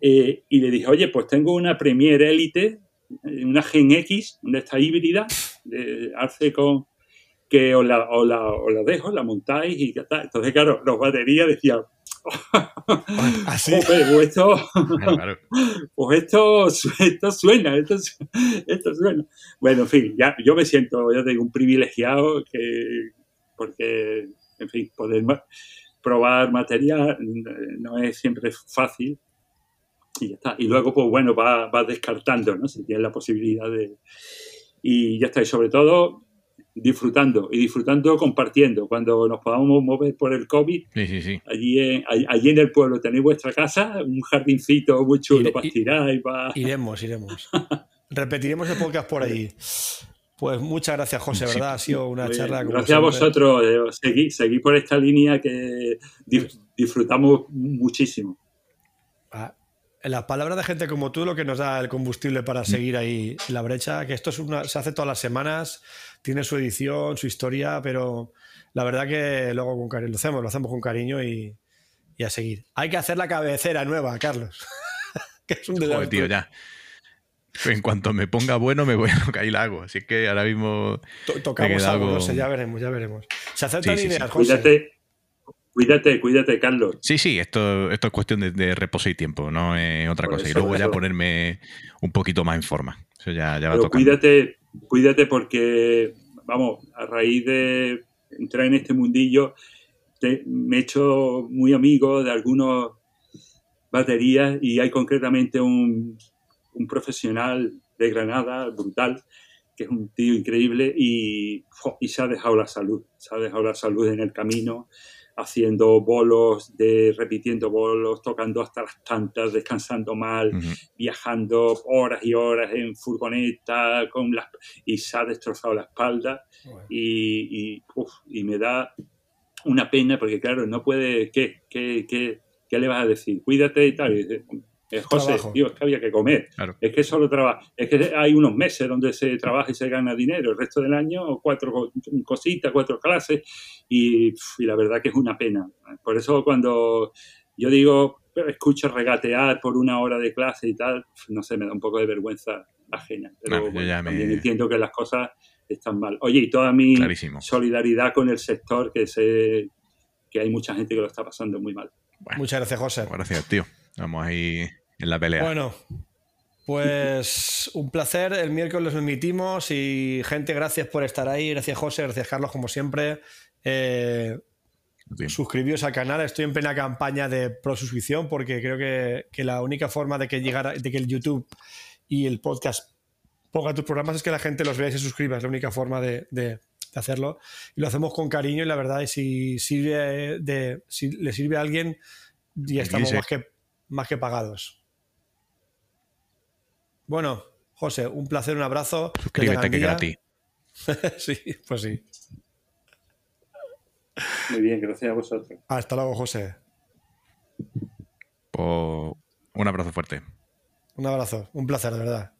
Eh, y le dije, oye, pues tengo una Premier Elite, eh, una Gen X, de esta híbrida, de Arce con que os la, la, dejo, la montáis y ya está. Entonces, claro, los baterías decían, (laughs)
¿Así?
pues esto, (laughs) pues esto, esto suena, esto, esto, suena. Bueno, en fin, ya, yo me siento, yo tengo un privilegiado que, porque, en fin, poder probar material no es siempre fácil y ya está. Y luego, pues bueno, va, va descartando, ¿no? Si tienes la posibilidad de... Y ya está, y sobre todo disfrutando y disfrutando compartiendo. Cuando nos podamos mover por el COVID, Allí, en, allí en el pueblo tenéis vuestra casa, un jardincito muy chulo para tirar y para...
Iremos, iremos. (laughs) Repetiremos el podcast por allí. Pues muchas gracias, José, ¿verdad? Ha sido una charla.
gracias a vosotros. Eh, seguí, por esta línea que disfrutamos muchísimo.
Ah, las palabras de gente como tú lo que nos da el combustible para seguir ahí en la brecha, que esto es una, se hace todas las semanas, tiene su edición, su historia, pero la verdad que luego con cariño, lo hacemos, lo hacemos con cariño y, a seguir. Hay que hacer la cabecera nueva, Carlos. (laughs)
que es un Joder, tío, ya. En cuanto me ponga bueno, me voy a lo que ahí la hago. Así que ahora mismo.
tocamos algo, no sé, ya veremos, ya veremos. Se aceptan ideas, José.
Cuídate, cuídate, cuídate, Carlos.
Sí, sí, esto, esto es cuestión de, reposo y tiempo, no es otra cosa. y luego ya ponerme un poquito más en forma. Eso ya, ya va tocar.
Cuídate, cuídate porque, vamos, a raíz de entrar en este mundillo, me he hecho muy amigo de algunos baterías y hay concretamente un, un profesional de Granada, brutal, que es un tío increíble y, y se ha dejado la salud, se ha dejado la salud en el camino haciendo bolos, de, repitiendo bolos, tocando hasta las tantas, descansando mal, viajando horas y horas en furgoneta con las, y se ha destrozado la espalda y, y, me da una pena porque claro, no puede, ¿qué, qué, qué, qué le vas a decir? Cuídate y tal. Es José, tío, es que había que comer. Es que solo trabaja. Es que hay unos meses donde se trabaja y se gana dinero. El resto del año, cuatro cositas, cuatro clases. Y, la verdad que es una pena. Por eso cuando yo digo, escucho regatear por una hora de clase y tal, no sé, me da un poco de vergüenza ajena. Pero también entiendo que las cosas están mal. Oye, y toda mi solidaridad con el sector, que sé que hay mucha gente que lo está pasando muy mal.
Muchas gracias, José.
Gracias, tío. Vamos ahí en la pelea.
Bueno, pues un placer. El miércoles nos emitimos y gente, gracias por estar ahí. Gracias José, gracias Carlos, como siempre. Eh, suscribíos al canal. Estoy en plena campaña de pro suscripción porque creo que, la única forma de que llegara, de que el YouTube y el podcast pongan tus programas es que la gente los vea y se suscriba. Es la única forma de, hacerlo. Y lo hacemos con cariño y la verdad, si sirve de, si le sirve a alguien, ya estamos más que más que pagados. Bueno, José, un placer, un abrazo.
Suscríbete que gratis. (laughs)
sí, pues sí.
Muy bien, gracias a vosotros.
Hasta luego, José.
Pues, un abrazo fuerte.
Un abrazo, un placer, de verdad.